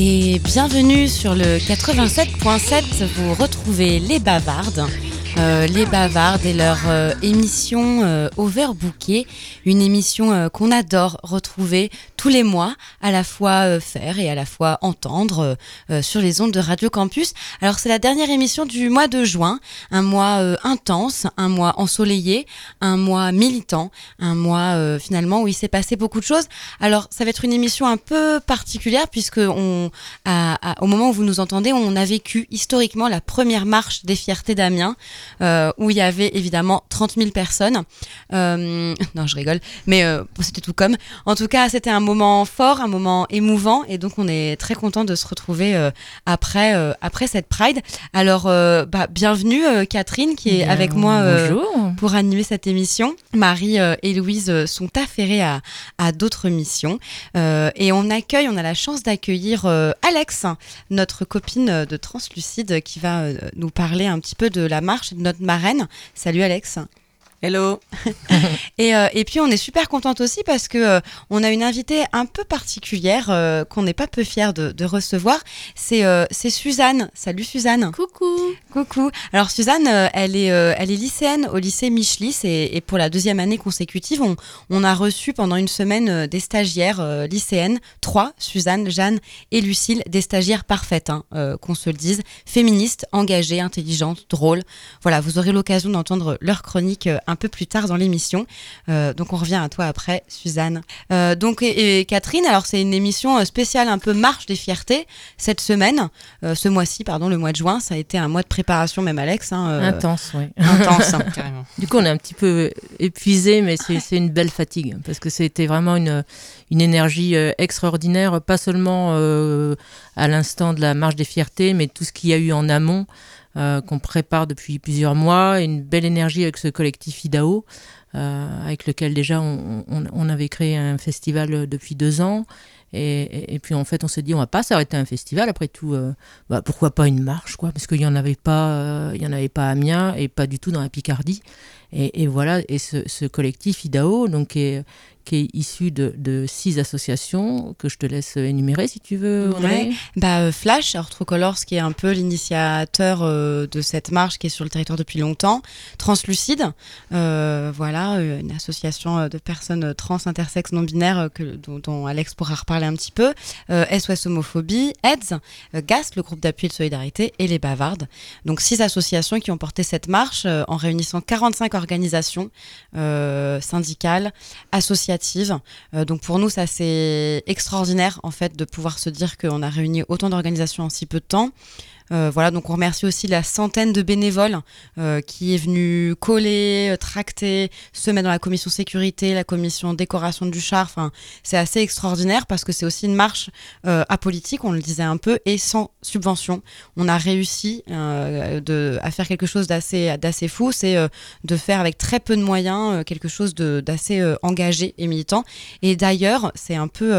Et bienvenue sur le 87.7, vous retrouvez les bavardes. Euh, les Bavardes et leur euh, émission euh, Overbooké, une émission euh, qu'on adore retrouver tous les mois, à la fois faire et à la fois entendre sur les ondes de Radio Campus. Alors c'est la dernière émission du mois de juin, un mois intense, un mois ensoleillé, un mois militant, un mois finalement où il s'est passé beaucoup de choses. Alors ça va être une émission un peu particulière puisque on, à, à, au moment où vous nous entendez, on a vécu historiquement la première marche des fiertés d'Amiens euh, où il y avait évidemment 30 000 personnes. Euh, non, je rigole, mais euh, c'était tout comme. En tout cas, c'était un moment fort, un moment émouvant, et donc on est très content de se retrouver euh, après, euh, après cette Pride. Alors, euh, bah, bienvenue Catherine qui est Bien, avec moi pour animer cette émission. Marie et Louise sont affairées à, à d'autres missions, et on accueille, on a la chance d'accueillir Alex, notre copine de Translucide, qui va nous parler un petit peu de la marche de notre marraine. Salut Alex. Hello. et, euh, et puis on est super contente aussi parce que euh, on a une invitée un peu particulière euh, qu'on n'est pas peu fier de, de, recevoir. C'est euh, c'est Suzanne. Salut Suzanne. Coucou. Coucou. Alors Suzanne, elle est elle est lycéenne au lycée Michelis et, et, pour la deuxième année consécutive, on, on a reçu pendant une semaine des stagiaires lycéennes, trois, Suzanne, Jeanne et Lucille, des stagiaires parfaites, hein, qu'on se le dise, féministes, engagées, intelligentes, drôles. Voilà, vous aurez l'occasion d'entendre leur chronique un peu plus tard dans l'émission. Euh, donc on revient à toi après, Suzanne. Euh, donc et, et, Catherine, alors c'est une émission spéciale un peu marche des fiertés cette semaine, euh, ce mois-ci, pardon, le mois de juin, ça a été un mois de préparation, même Alex. Hein, intense, oui. Intense, hein. carrément. Du coup, on est un petit peu épuisé, mais c'est une belle fatigue parce que c'était vraiment une une énergie euh, extraordinaire, pas seulement euh, à l'instant de la marche des fiertés, mais tout ce qu'il y a eu en amont. Euh, qu'on prépare depuis plusieurs mois, une belle énergie avec ce collectif IDAO, euh, avec lequel déjà on, avait créé un festival depuis deux ans. Et, puis en fait, on s'est dit, on va pas s'arrêter un festival. Après tout, euh, bah, pourquoi pas une marche, quoi? Parce qu'il y en avait pas, il en avait pas à Amiens et pas du tout dans la Picardie. Et, et voilà. Et ce, collectif IDAO, donc qui est, issu de, six associations que je te laisse énumérer si tu veux. Ouais. Bah, euh, Flash, alors qui est un peu l'initiateur euh, de cette marche qui est sur le territoire depuis longtemps. Translucide, euh, voilà, une association de personnes trans, intersexes, non binaires que, dont, Alex pourra reparler un petit peu. SOS Homophobie, AIDS, GAST, le groupe d'appui de solidarité, et les Bavardes. Donc six associations qui ont porté cette marche en réunissant 45 organisations syndicales, associatives euh, donc pour nous, ça c'est extraordinaire en fait de pouvoir se dire qu'on a réuni autant d'organisations en si peu de temps. Euh, voilà, donc on remercie aussi la centaine de bénévoles euh, qui est venu coller, euh, tracter, se mettre dans la commission sécurité, la commission décoration du char. Enfin, c'est assez extraordinaire parce que c'est aussi une marche apolitique, on le disait un peu, et sans subvention. On a réussi à faire quelque chose d'assez d'assez fou, c'est de faire avec très peu de moyens quelque chose d'assez engagé et militant. Et d'ailleurs, c'est un peu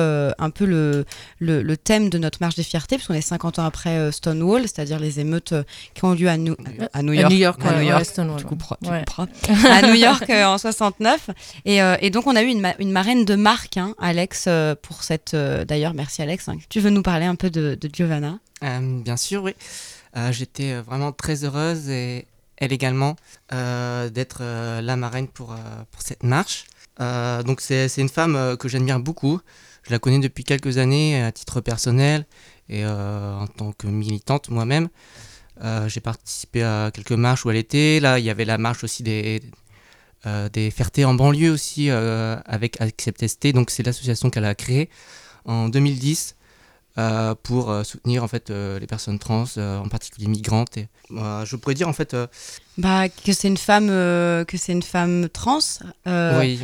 le, le, thème de notre marche des fiertés, parce qu'on est 50 ans après Stonewall, c'est-à-dire les émeutes qui ont lieu à, New, à New York. À New York, à New York. Ouais, tu couperas, tu ouais. à New York euh, en 69. Et, euh, et, donc, on a eu une, ma une marraine de marque, hein, Alex, euh, pour cette. D'ailleurs, merci Alex. Hein. Tu veux nous parler un peu de, de Giovanna? Bien sûr, oui. J'étais vraiment très heureuse et elle également d'être la marraine pour, pour cette marche. donc, c'est une femme que j'admire beaucoup. Je la connais depuis quelques années à titre personnel et euh, en tant que militante moi-même. Euh, j'ai participé à quelques marches où elle était. Là, il y avait la marche aussi des, euh, des Fertés en banlieue aussi avec Accept ST. Donc, c'est l'association qu'elle a créée en 2010 euh, pour euh, soutenir en fait euh, les personnes trans, en particulier migrantes. Et, je pourrais dire en fait bah, que c'est une femme que c'est une femme trans oui.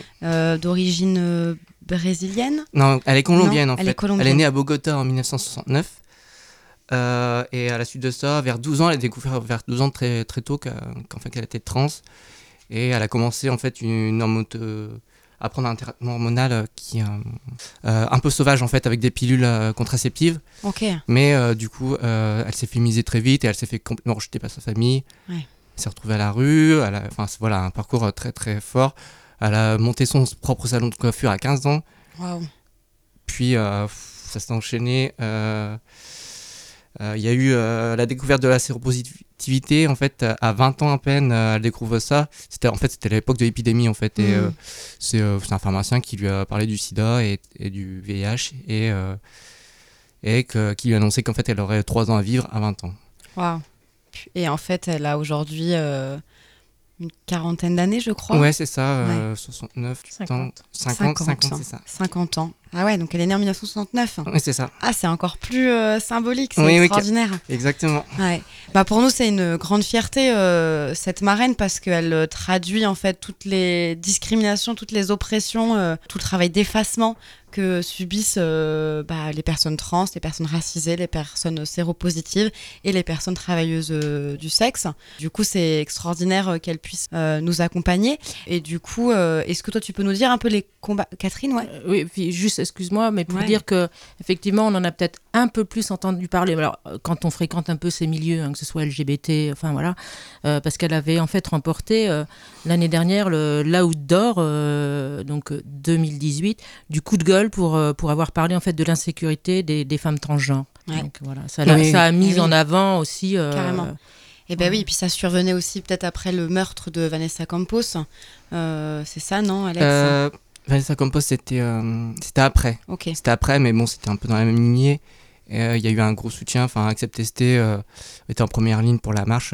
d'origine brésilienne. Non, elle est colombienne non, en elle fait. Est colombienne. Elle est née à Bogota en 1969. Euh, et à la suite de ça, vers 12 ans, elle a découvert vers 12 ans très, très tôt qu'en qu fait, qu'elle était trans. Et elle a commencé en fait une hormone à prendre un traitement hormonal qui est euh, un peu sauvage en fait avec des pilules euh, contraceptives. Ok. Mais euh, du coup, elle s'est féminisée très vite et elle s'est fait complètement rejeter par sa famille. Ouais. Elle s'est retrouvée à la rue. Elle a, enfin voilà, un parcours très très fort. Elle a monté son propre salon de coiffure à 15 ans. Wow. Puis ça s'est enchaîné. Il y a eu la découverte de la séropositivité, en fait, à 20 ans à peine, elle découvre ça. C'était en fait c'était l'époque de l'épidémie, en fait, et mm. c'est un pharmacien qui lui a parlé du SIDA et, et du VIH et et qui lui a annoncé qu'en fait elle aurait 3 ans à vivre à 20 ans. Waouh. Et en fait, elle a aujourd'hui une quarantaine d'années, je crois. Ouais, c'est ça, 69, 50, 50, 50, c'est ça. 50 ans. Ah ouais, donc elle est née en 1969. Oui, c'est ça. Ah, c'est encore plus euh, symbolique, c'est extraordinaire. exactement. Ouais. Bah, pour nous, c'est une grande fierté, euh, cette marraine, parce qu'elle euh, traduit en fait toutes les discriminations, toutes les oppressions, tout le travail d'effacement que subissent bah, les personnes trans, les personnes racisées, les personnes séropositives et les personnes travailleuses du sexe. Du coup, c'est extraordinaire qu'elle puisse nous accompagner. Et du coup, est-ce que toi, tu peux nous dire un peu les combats... Catherine, ouais Oui, puis juste excuse-moi, mais pour dire que effectivement, on en a peut-être un peu plus entendu parler. Alors, quand on fréquente un peu ces milieux, hein, que ce soit LGBT, enfin voilà, euh, parce qu'elle avait en fait remporté euh, l'année dernière le l'Outdoor, euh, donc 2018, du coup de gueule pour pour avoir parlé en fait de l'insécurité des, femmes transgenres. Donc voilà, ça, a mis en avant aussi. Carrément. Et eh ben oui, et puis ça survenait aussi peut-être après le meurtre de Vanessa Campos. c'est ça, non, Alex? Vanessa Campos, c'était euh, c'était après. C'était après, mais bon, c'était un peu dans la même lignée. Euh, il y a eu un gros soutien. Enfin, Accept Testé euh, était en première ligne pour la marche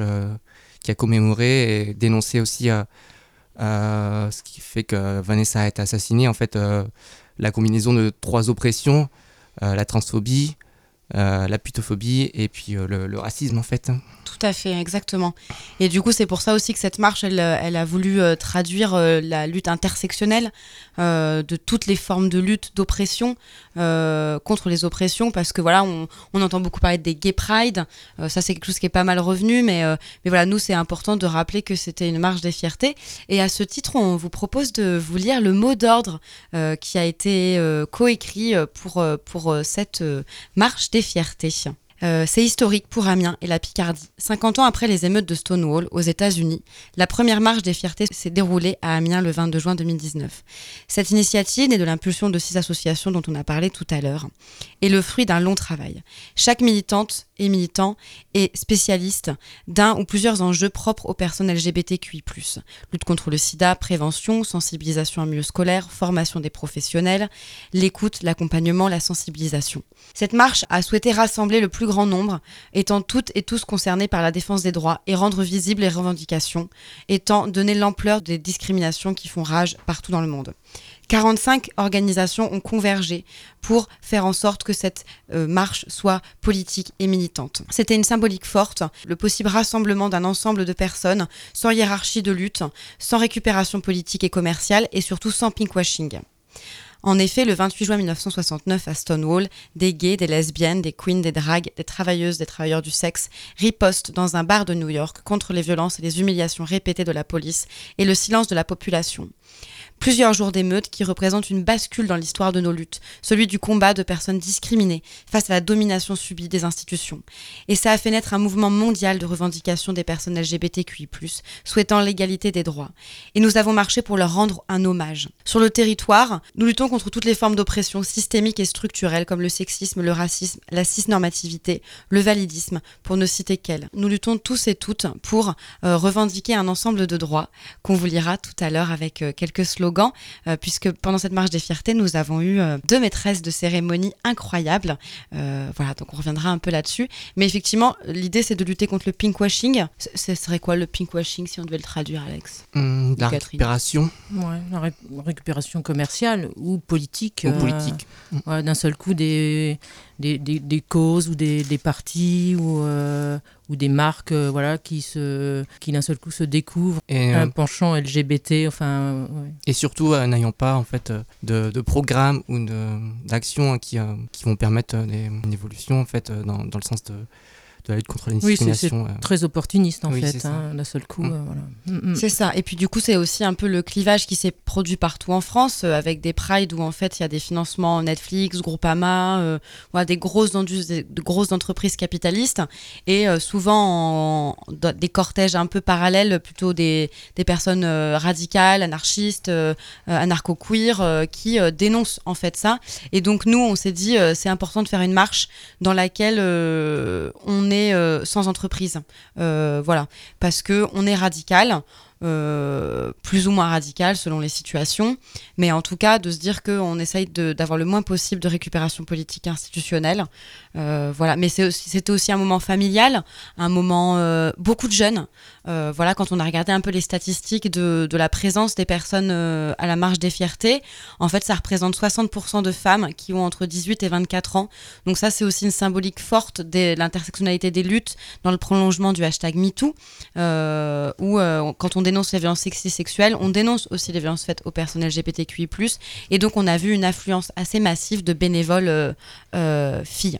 qui a commémoré et dénoncé aussi ce qui fait que Vanessa a été assassinée. En fait, la combinaison de trois oppressions la transphobie, la putophobie et puis le, le, racisme, en fait. Tout à fait, exactement. Et du coup, c'est pour ça aussi que cette marche, elle, elle a voulu euh, traduire euh, la lutte intersectionnelle euh, de toutes les formes de lutte, d'oppression contre les oppressions, parce que voilà, on, on, entend beaucoup parler des gay pride. ça, c'est quelque chose qui est pas mal revenu, mais, mais voilà, nous, c'est important de rappeler que c'était une marche des fiertés. Et à ce titre, on vous propose de vous lire le mot d'ordre qui a été coécrit pour, pour cette marche des fiertés. Euh, c'est historique pour Amiens et la Picardie. 50 ans après les émeutes de Stonewall aux États-Unis, la première marche des fiertés s'est déroulée à Amiens le 22 juin 2019. Cette initiative, née de l'impulsion de six associations dont on a parlé tout à l'heure, est le fruit d'un long travail. Chaque militante et militant est spécialiste d'un ou plusieurs enjeux propres aux personnes LGBTQI+. Lutte contre le sida, prévention, sensibilisation en milieu scolaire, formation des professionnels, l'écoute, l'accompagnement, la sensibilisation. Cette marche a souhaité rassembler le plus grand nombre, étant toutes et tous concernés par la défense des droits et rendre visibles les revendications, étant donné l'ampleur des discriminations qui font rage partout dans le monde. 45 organisations ont convergé pour faire en sorte que cette euh, marche soit politique et militante. C'était une symbolique forte, le possible rassemblement d'un ensemble de personnes sans hiérarchie de lutte, sans récupération politique et commerciale et surtout sans pinkwashing. En effet, le 28 juin 1969 à Stonewall, des gays, des lesbiennes, des queens, des dragues, des travailleuses, des travailleurs du sexe ripostent dans un bar de New York contre les violences et les humiliations répétées de la police et le silence de la population. Plusieurs jours d'émeutes qui représentent une bascule dans l'histoire de nos luttes, celui du combat de personnes discriminées face à la domination subie des institutions. Et ça a fait naître un mouvement mondial de revendication des personnes LGBTQI+, souhaitant l'égalité des droits. Et nous avons marché pour leur rendre un hommage. Sur le territoire, nous luttons contre toutes les formes d'oppression systémique et structurelle comme le sexisme, le racisme, la cisnormativité, le validisme, pour ne citer qu'elles. Nous luttons tous et toutes pour euh, revendiquer un ensemble de droits qu'on vous lira tout à l'heure avec euh, quelques slogans euh, puisque pendant cette marche des fiertés, nous avons eu euh, deux maîtresses de cérémonie incroyables. Euh, voilà, donc on reviendra un peu là-dessus. Mais effectivement, l'idée, c'est de lutter contre le pinkwashing. Ce serait quoi le pinkwashing si on devait le traduire, Alex mmh, La récupération. Ouais, la récupération commerciale ou politique. Ou politique. D'un seul coup, des, des, des, causes ou des, des partis ou, ou des marques euh, voilà, qui, se, qui d'un seul coup se découvrent et, un euh, penchant LGBT. Enfin, Et surtout, euh, n'ayant pas en fait, de, de programmes ou d'actions qui, qui vont permettre une évolution en fait, dans, dans le sens de, de la lutte contre discrimination. Oui, c'est très opportuniste en fait, hein, d'un seul coup. Voilà. C'est ça. Et puis du coup, c'est aussi un peu le clivage qui s'est produit partout en France, avec des prides où en fait il y a des financements Netflix, Groupama, voilà, des grosses, des, grosses entreprises capitalistes, et souvent des cortèges un peu parallèles, plutôt des, des personnes radicales, anarchistes, anarcho-queer, qui dénoncent en fait ça. Et donc nous, on s'est dit, c'est important de faire une marche dans laquelle euh, on euh, sans entreprise. Euh, voilà, parce que on est radical. plus ou moins radical selon les situations, mais en tout cas de se dire qu'on essaye d'avoir le moins possible de récupération politique institutionnelle. Voilà, mais c'était aussi, un moment familial, un moment beaucoup de jeunes, euh, voilà, quand on a regardé un peu les statistiques de, la présence des personnes euh, à la marche des fiertés, en fait, ça représente 60% de femmes qui ont entre 18 et 24 ans. Donc ça, c'est aussi une symbolique forte de l'intersectionnalité des luttes dans le prolongement du hashtag MeToo, euh, où quand on dénonce les violences sexistes sexuelles, on dénonce aussi les violences faites aux personnes LGBTQI+. Et donc, on a vu une affluence assez massive de bénévoles filles.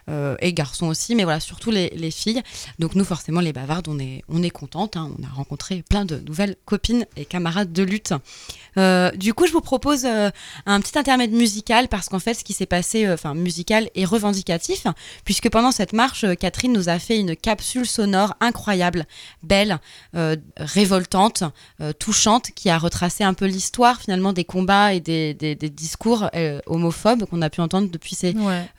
et garçons aussi, mais voilà, surtout les, filles. Donc nous, forcément, les bavardes, on est, on est contente. Hein. on a rencontré plein de nouvelles copines et camarades de lutte. Euh, du coup, je vous propose euh, un petit intermède musical parce qu'en fait, ce qui s'est passé, enfin musical et revendicatif, puisque pendant cette marche, Catherine nous a fait une capsule sonore incroyable, belle, révoltante, touchante, qui a retracé un peu l'histoire finalement des combats et des, des, discours homophobes qu'on a pu entendre depuis ces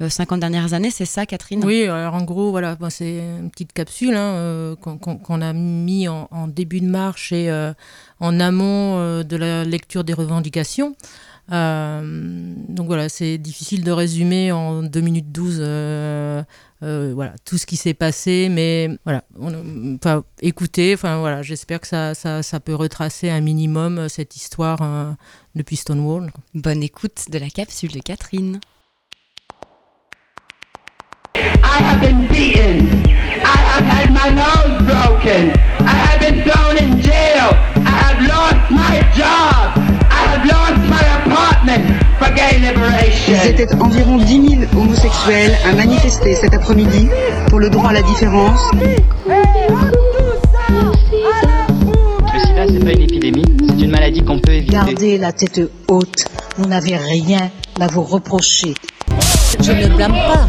50 dernières années c'est ça, Catherine Oui, alors en gros, voilà, c'est une petite capsule hein, euh, qu'on a mis en, début de marche et euh, en amont euh, de la lecture des revendications. donc voilà, c'est difficile de résumer en 2 minutes 12 voilà, tout ce qui s'est passé, mais voilà, enfin, écoutez, enfin voilà, j'espère que ça, ça, ça, peut retracer un minimum cette histoire depuis Stonewall. Bonne écoute de la capsule de Catherine. I have been beaten. I have had my nose broken. I have been thrown in jail. I have lost my job. I have lost my apartment for gay liberation. Ils étaient environ 10 000 homosexuels à manifester cet après-midi pour le droit à la différence. Le sida, c'est pas une épidémie, c'est une maladie qu'on peut éviter. Gardez la tête haute, vous n'avez rien à vous reprocher. Je ne blâme pas,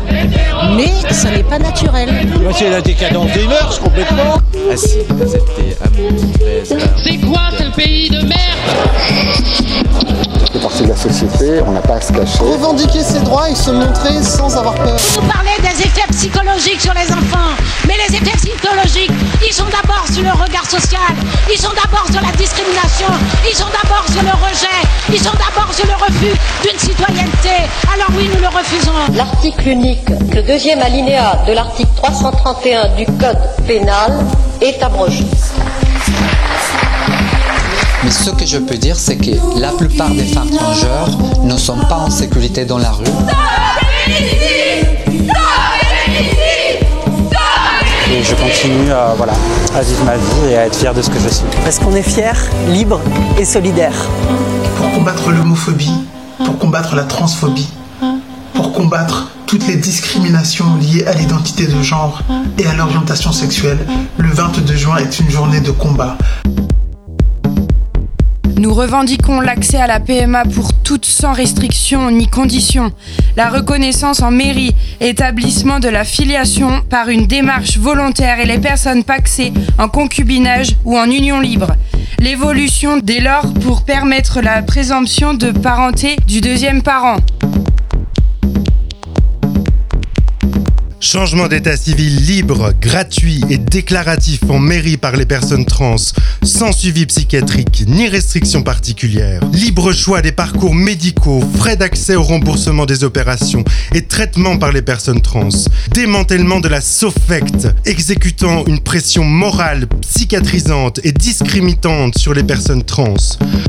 mais ce n'est pas naturel. C'est la décadence des mœurs complètement. Ah si, vous êtes amoureux. C'est quoi ce pays de merde? Partie de la société, on n'a pas à se cacher. Revendiquer ses droits et se montrer sans avoir peur. Vous parlez des effets psychologiques sur les enfants, mais les effets psychologiques, ils sont d'abord sur le regard social, ils sont d'abord sur la discrimination, ils sont d'abord sur le rejet, ils sont d'abord sur le refus d'une citoyenneté. Alors oui, nous le refusons. L'article unique, le deuxième alinéa de l'article 331 du Code pénal est abrogé. Mais ce que je peux dire, c'est que la plupart des femmes transgenres ne sont pas en sécurité dans la rue. Et je continue à, voilà, à vivre ma vie et à être fier de ce que je suis. Parce qu'on est fier, libre et solidaire. Pour combattre l'homophobie, pour combattre la transphobie, pour combattre toutes les discriminations liées à l'identité de genre et à l'orientation sexuelle, le 22 juin est une journée de combat. Nous revendiquons l'accès à la PMA pour toutes sans restriction ni condition, la reconnaissance en mairie, établissement de la filiation par une démarche volontaire et les personnes paxées en concubinage ou en union libre, l'évolution dès lors pour permettre la présomption de parenté du deuxième parent. Changement d'état civil libre, gratuit et déclaratif en mairie par les personnes trans, sans suivi psychiatrique ni restrictions particulières. Libre choix des parcours médicaux, frais d'accès au remboursement des opérations et traitement par les personnes trans. Démantèlement de la SOFECT, exécutant une pression morale, psychiatrisante et discriminante sur les personnes trans.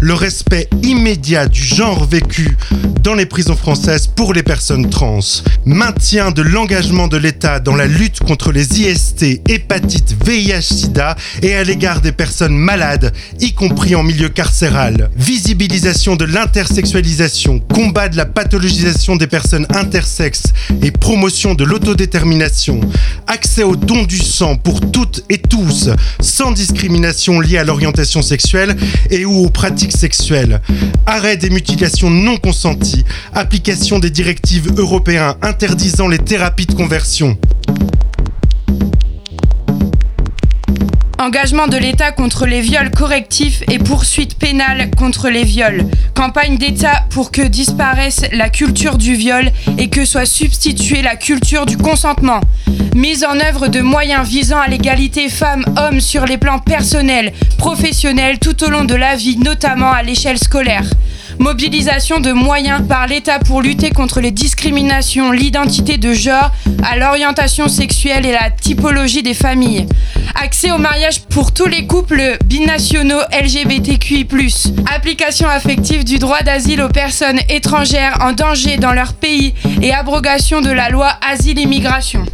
Le respect immédiat du genre vécu dans les prisons françaises pour les personnes trans. Maintien de l'engagement de l'État dans la lutte contre les IST, hépatite, VIH-Sida et à l'égard des personnes malades, y compris en milieu carcéral. Visibilisation de l'intersexualisation, combat de la pathologisation des personnes intersexes et promotion de l'autodétermination. Accès au don du sang pour toutes et tous, sans discrimination liée à l'orientation sexuelle et ou aux pratiques sexuelles. Arrêt des mutilations non consenties. Application des directives européennes interdisant les thérapies de conversion. Engagement de l'État contre les viols correctifs et poursuite pénale contre les viols. Campagne d'État pour que disparaisse la culture du viol et que soit substituée la culture du consentement. Mise en œuvre de moyens visant à l'égalité femmes-hommes sur les plans personnels, professionnels tout au long de la vie, notamment à l'échelle scolaire. Mobilisation de moyens par l'État pour lutter contre les discriminations, l'identité de genre, à l'orientation sexuelle et la typologie des familles. Accès au mariage pour tous les couples binationaux LGBTQI+. Application affective du droit d'asile aux personnes étrangères en danger dans leur pays et abrogation de la loi Asile-Immigration.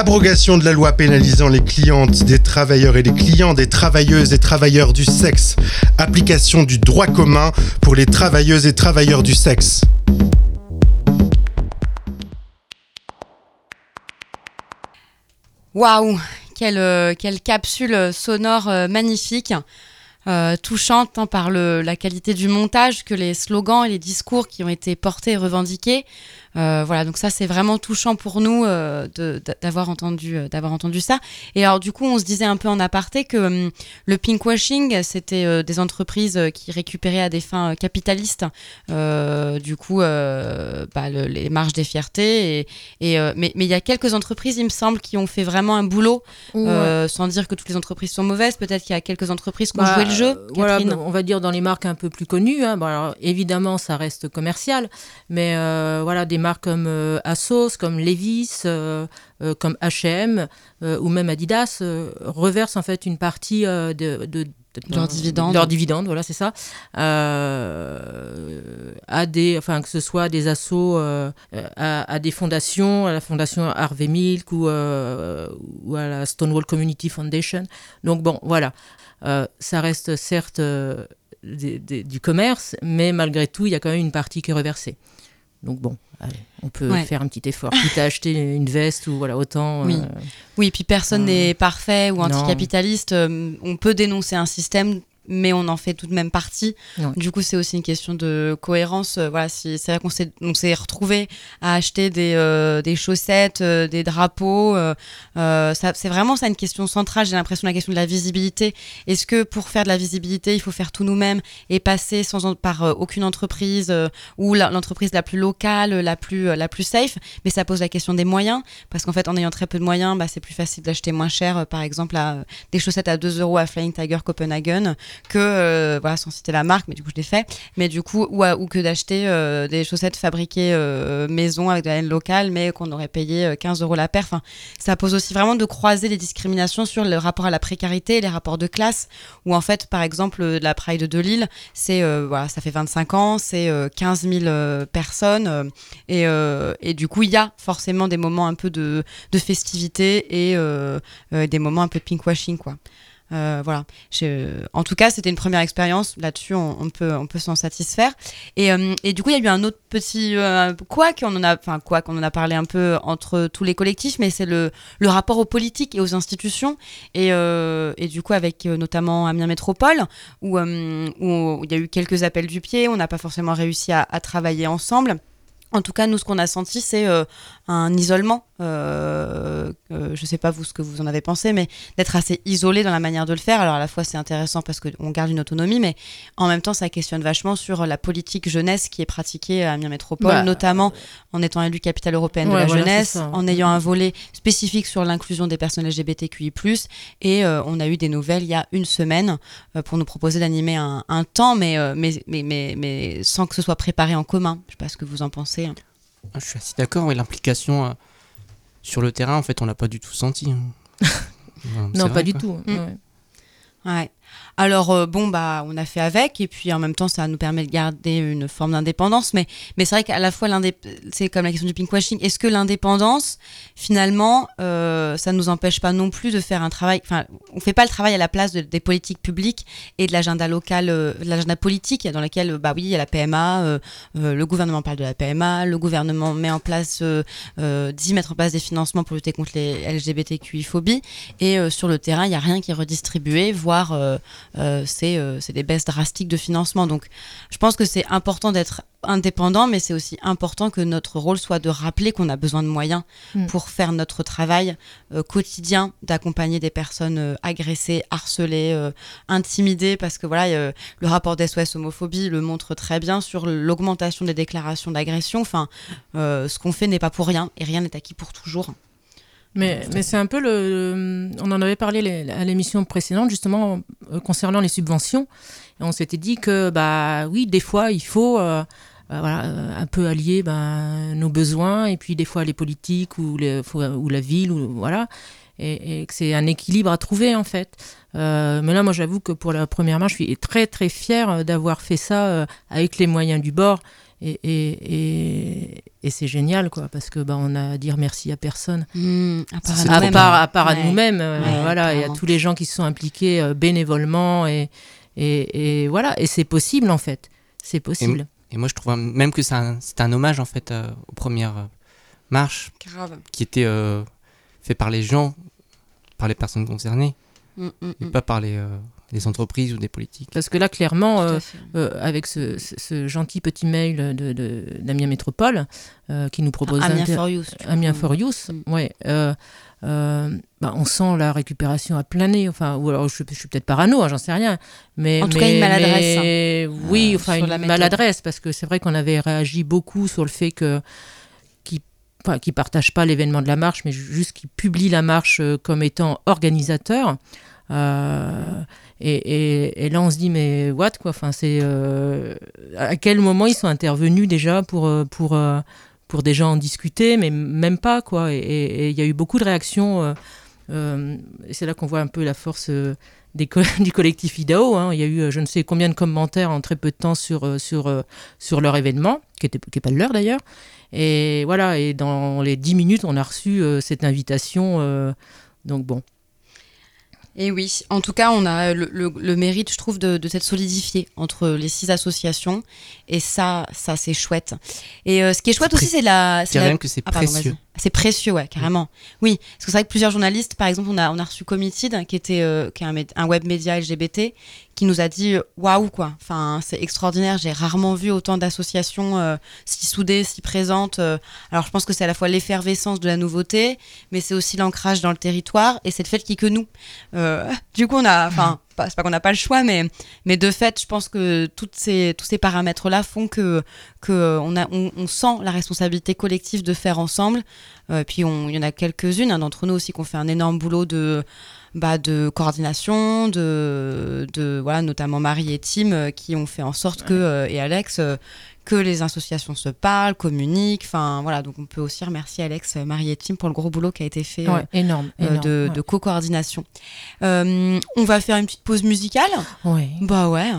Abrogation de la loi pénalisant les clientes des travailleurs et les clients des travailleuses et travailleurs du sexe. Application du droit commun pour les travailleuses et travailleurs du sexe. Waouh, quelle, euh, capsule sonore euh, magnifique, euh, touchante hein, par la qualité du montage, que les slogans et les discours qui ont été portés et revendiqués. Euh, voilà, donc ça c'est vraiment touchant pour nous euh, d'avoir entendu, euh, d'avoir entendu ça. Et alors du coup, on se disait un peu en aparté que hum, le pinkwashing, c'était euh, des entreprises qui récupéraient à des fins capitalistes, du coup, bah, le- les marges des fiertés. Et, et, mais mais il y a quelques entreprises, il me semble, qui ont fait vraiment un boulot, sans dire que toutes les entreprises sont mauvaises. Peut-être qu'il y a quelques entreprises qui ont Bah, joué le jeu. Voilà, on va dire dans les marques un peu plus connues. hein. Bon, alors, évidemment, ça reste commercial, mais voilà, des marques comme euh, Asos, comme Levi's, euh, euh, comme H&M ou même Adidas reversent en fait une partie de, Leurs dividendes. leurs dividendes, voilà, c'est ça, euh, à des, enfin que ce soit des assos, euh, à, à des fondations, à la fondation Harvey Milk ou, euh, ou à la Stonewall Community Foundation. Donc bon, voilà, ça reste certes des- des- du commerce, mais malgré tout, il y a quand même une partie qui est reversée. Donc bon, allez, on peut Ouais. faire un petit effort. Quitte à acheter une veste ou voilà, autant. Oui. euh, Oui, puis personne n'est parfait ou anticapitaliste. Euh, On peut dénoncer un système, mais on en fait tout de même partie. Ouais. Du coup, c'est aussi une question de cohérence. Euh, Voilà, si, c'est vrai qu'on s'est, on s'est retrouvé à acheter des, euh, des chaussettes, euh, des drapeaux. euh, ça, c'est vraiment ça une question centrale. J'ai l'impression la question de la visibilité. Est-ce que pour faire de la visibilité, il faut faire tout nous-mêmes et passer sans en- par aucune entreprise ou la- l'entreprise la plus locale, la plus, la plus safe? Mais ça pose la question des moyens parce qu'en fait, en ayant très peu de moyens, bah, c'est plus facile d'acheter moins cher, par exemple, à, des chaussettes à 2 euros à Flying Tiger Copenhagen que, euh, voilà, sans citer la marque, mais du coup, je l'ai fait, mais du coup, ou, ou que d'acheter euh, des chaussettes fabriquées euh, maison avec de la laine locale, mais qu'on aurait payé euh, 15 euros la paire. Enfin, ça pose aussi vraiment de croiser les discriminations sur le rapport à la précarité, les rapports de classe, où en fait, par exemple, la Pride de Lille, c'est, voilà, ça fait 25 ans, c'est euh, 15 000 euh, personnes, et, et du coup, il y a forcément des moments un peu de, de festivité et des moments un peu de pinkwashing, quoi. Euh, voilà. Je- En tout cas, c'était une première expérience. Là-dessus, on, peut, on peut s'en satisfaire. Et, euh, et du coup, il y a eu un autre petit euh, quoi qu'on en a, enfin quoi qu'on en a parlé un peu entre tous les collectifs, mais c'est le, le rapport aux politiques et aux institutions. Et, euh, et du coup, avec euh, notamment Amiens Métropole, où, euh, où il y a eu quelques appels du pied, on n'a pas forcément réussi à, à travailler ensemble. En tout cas, nous, ce qu'on a senti, c'est euh, un isolement. Euh, euh, je sais pas vous ce que vous en avez pensé, mais d'être assez isolé dans la manière de le faire. Alors à la fois, c'est intéressant parce qu'on garde une autonomie, mais en même temps, ça questionne vachement sur la politique jeunesse qui est pratiquée à Amiens Métropole, Bah, notamment en étant élu capitale européenne de la voilà, jeunesse, en ayant un volet spécifique sur l'inclusion des personnes LGBTQI+. Et euh, on a eu des nouvelles il y a une semaine euh, pour nous proposer d'animer un, un temps, mais, euh, mais, mais, mais, mais sans que ce soit préparé en commun. Je sais pas ce que vous en pensez. hein. Ah, Je suis assez d'accord, oui, l'implication euh, sur le terrain, en fait, on l'a pas du tout senti. hein. Non, vrai, pas du quoi. tout. Mm. ouais. Ouais. Alors euh, bon bah on a fait avec et puis en même temps ça nous permet de garder une forme d'indépendance mais mais c'est vrai qu'à la fois c'est comme la question du pinkwashing. Est-ce que l'indépendance finalement euh, ça nous empêche pas non plus de faire un travail enfin on fait pas le travail à la place de, des politiques publiques et de l'agenda local euh, l'agenda politique dans lequel bah oui il y a la PMA le gouvernement parle de la PMA le gouvernement met en place dit mettre en place des financements pour lutter contre les LGBTQI phobies. Et sur le terrain il y a rien qui est redistribué voire c'est des baisses drastiques de financement. Donc je pense que c'est important d'être indépendant, mais c'est aussi important que notre rôle soit de rappeler qu'on a besoin de moyens mm. pour faire notre travail euh, quotidien d'accompagner des personnes agressées, harcelées, intimidées, parce que voilà, le rapport d'SOS homophobie le montre très bien sur l'augmentation des déclarations d'agression. Enfin, ce qu'on fait n'est pas pour rien et rien n'est acquis pour toujours. Mais, mais c'est un peu le, On en avait parlé à l'émission précédente, justement, euh, concernant les subventions. Et on s'était dit que, bah oui, des fois, il faut. Euh, euh, voilà, un peu allier ben, nos besoins et puis des fois les politiques ou, les, ou la ville ou voilà et, que c'est un équilibre à trouver en fait. mais là, moi, j'avoue que pour la première marche, je suis très très fière d'avoir fait ça avec les moyens du bord et, et, et c'est génial, quoi, parce que bah, on a à dire merci à personne. Mmh, à part à, part, à, nous-mêmes, euh, voilà, il y a tous les gens qui se sont impliqués euh, bénévolement et, et, voilà, et c'est possible en fait, c'est possible. Et, moi je trouve même que c'est un, un, hommage en fait euh, aux premières marches qui étaient fait par les gens, par les personnes concernées, mmh, mmh, et pas par les des entreprises ou des politiques. Parce que là, clairement, euh, euh, avec ce, ce, gentil petit mail de, de, d'Amiens Métropole euh, qui nous propose... Amiens for Use. Amiens for Use, mm. ouais. Bah, on sent la récupération à plein nez. Enfin, ou alors je, je suis peut-être parano, hein, j'en sais rien. Mais, en tout cas, une maladresse. Hein. oui, enfin, une maladresse, parce que c'est vrai qu'on avait réagi beaucoup sur le fait que qui ne partagent pas l'événement de la marche, mais juste qui publient la marche comme étant organisateur. Euh, et, là, on se dit, mais what quoi? Enfin, c'est euh, À quel moment ils sont intervenus déjà pour, euh, pour, pour déjà en discuter, mais même pas, quoi. Et il y a eu beaucoup de réactions. c'est là qu'on voit un peu la force du collectif IDAO. Hein. Il y a eu je ne sais combien de commentaires en très peu de temps sur, sur, sur leur événement, qui n'est pas leur d'ailleurs. Et voilà, et dans les dix minutes, on a reçu cette invitation. donc bon, et oui, en tout cas, on a le, mérite, je trouve, de, de s'être solidifié entre les six associations. Et ça, ça c'est chouette. Et euh, ce qui est chouette aussi, c'est la. C'est même que c'est ah, précieux. C'est précieux, ouais, carrément. Oui, parce que c'est vrai que plusieurs journalistes, par exemple, on a, on a reçu Committed, qui était euh, qui est un, un, web média LGBT, qui nous a dit waouh, quoi. Enfin, c'est extraordinaire. J'ai rarement vu autant d'associations euh, si soudées, si présentes. alors, je pense que c'est à la fois l'effervescence de la nouveauté, mais c'est aussi l'ancrage dans le territoire et c'est le fait qu'il n'y que nous. du coup, on a. Enfin c'est pas qu'on n'a pas le choix, mais, mais de fait, je pense que toutes ces, tous ces paramètres-là font que, que on, a, on, sent la responsabilité collective de faire ensemble. Euh, puis il y en a quelques-unes hein, d'entre nous aussi qui ont fait un énorme boulot de, bah, de coordination, de, de voilà, notamment Marie et Tim euh, qui ont fait en sorte que, euh, et Alex, que les associations se parlent, communiquent. Enfin, voilà, donc on peut aussi remercier Alex, Marie et Tim pour le gros boulot qui a été fait énorme, de, de co-coordination. on va faire une petite pause musicale? Oui. Bah ouais.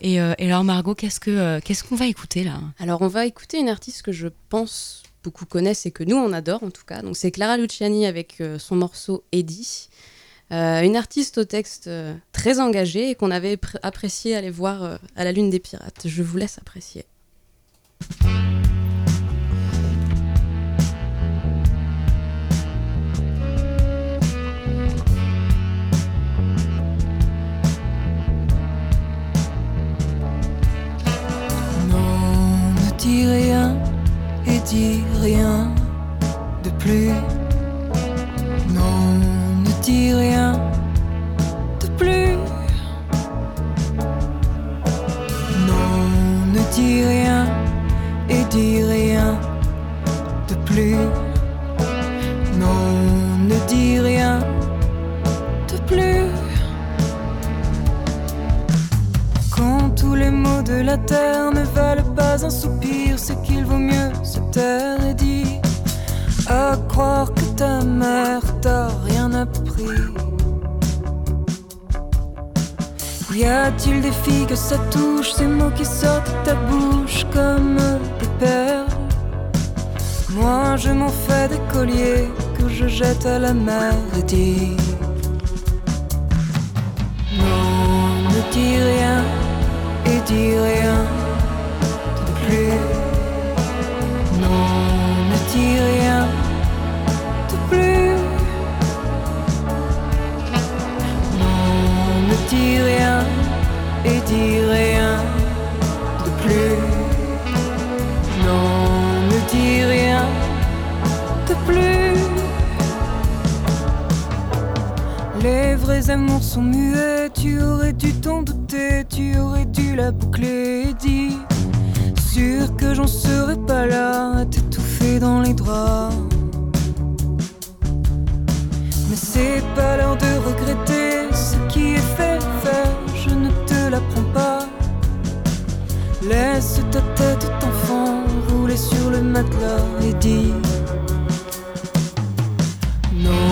et, et, alors Margot, qu'est-ce que qu'est-ce qu'on va écouter là? Alors on va écouter une artiste que je pense beaucoup connaissent et que nous on adore en tout cas. Donc c'est Clara Luciani avec son morceau Eddie. Euh, une artiste au texte euh, très engagée et qu'on avait apprécié aller voir euh, à la Lune des Pirates. Je vous laisse apprécier. Non, ne dis rien et dis rien de plus. Dis rien Non, ne dis rien de plus. Quand tous les mots de la terre ne valent pas un soupir, c'est qu'il vaut mieux se taire et dire à croire que ta mère t'a rien appris. Y a-t-il des filles que ça touche, ces mots qui sortent de ta bouche comme des perles Moi je m'en fais des colliers que je jette à la mer et dis Non, ne dis rien et dis rien de plus. Non, ne dis rien de plus. Non, ne dis rien vrais amours sont muets, tu aurais dû t'en douter, tu aurais dû la boucler et dire Sûr que j'en serais pas là à t'étouffer dans les draps. Mais c'est pas l'heure de regretter ce qui est fait, fait, je ne te l'apprends pas. Laisse ta tête d'enfant rouler sur le matelas et dis Non,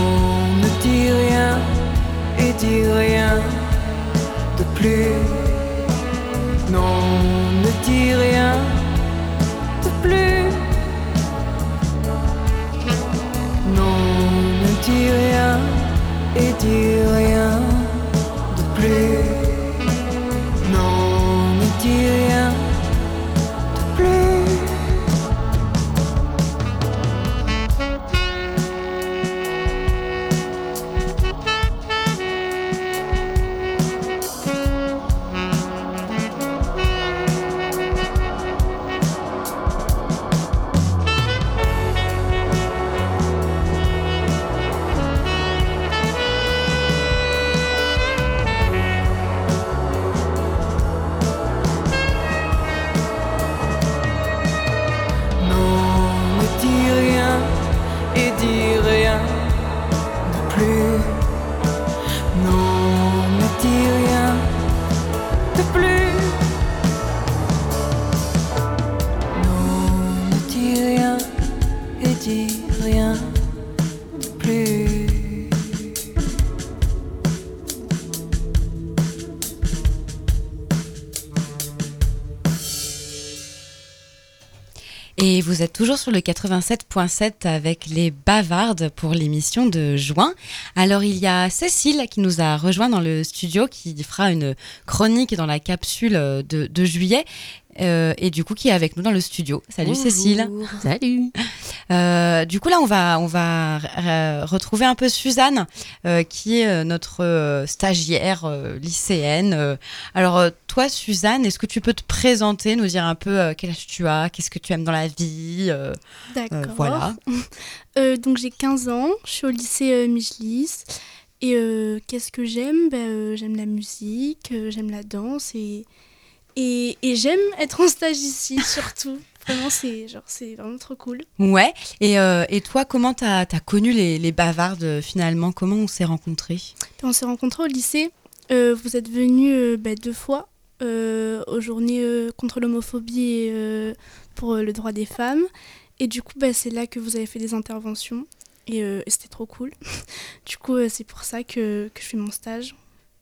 ne dis rien dis rien de plus. Non, ne dis rien de plus. Sur le 87.7 avec les bavardes pour l'émission de juin. Alors il y a Cécile qui nous a rejoint dans le studio qui fera une chronique dans la capsule de, de juillet. Euh, et du coup qui est avec nous dans le studio. Salut Bonjour. Cécile. Salut. Euh, du coup là on va on va euh, retrouver un peu Suzanne euh, qui est notre euh, stagiaire euh, lycéenne. Alors toi Suzanne, est-ce que tu peux te présenter, nous dire un peu euh, quel âge tu as, qu'est-ce que tu aimes dans la vie euh, D'accord. euh, voilà. Euh, donc j'ai 15 ans, je suis au lycée euh, Michelis. Et euh, qu'est-ce que j'aime? Ben, euh, J'aime la musique, euh, j'aime la danse et, et, et j'aime être en stage ici surtout. Vraiment, c'est genre c'est vraiment trop cool. Ouais. Et, euh, et toi, comment t'as as connu les, les bavardes euh, finalement? Comment on s'est rencontrés? On s'est rencontrés au lycée. Euh, vous êtes venus euh, bah, deux fois aux journées contre l'homophobie et pour le droit des femmes. Et du coup, bah, c'est là que vous avez fait des interventions. Et, et c'était trop cool. du coup, c'est pour ça que, que je fais mon stage.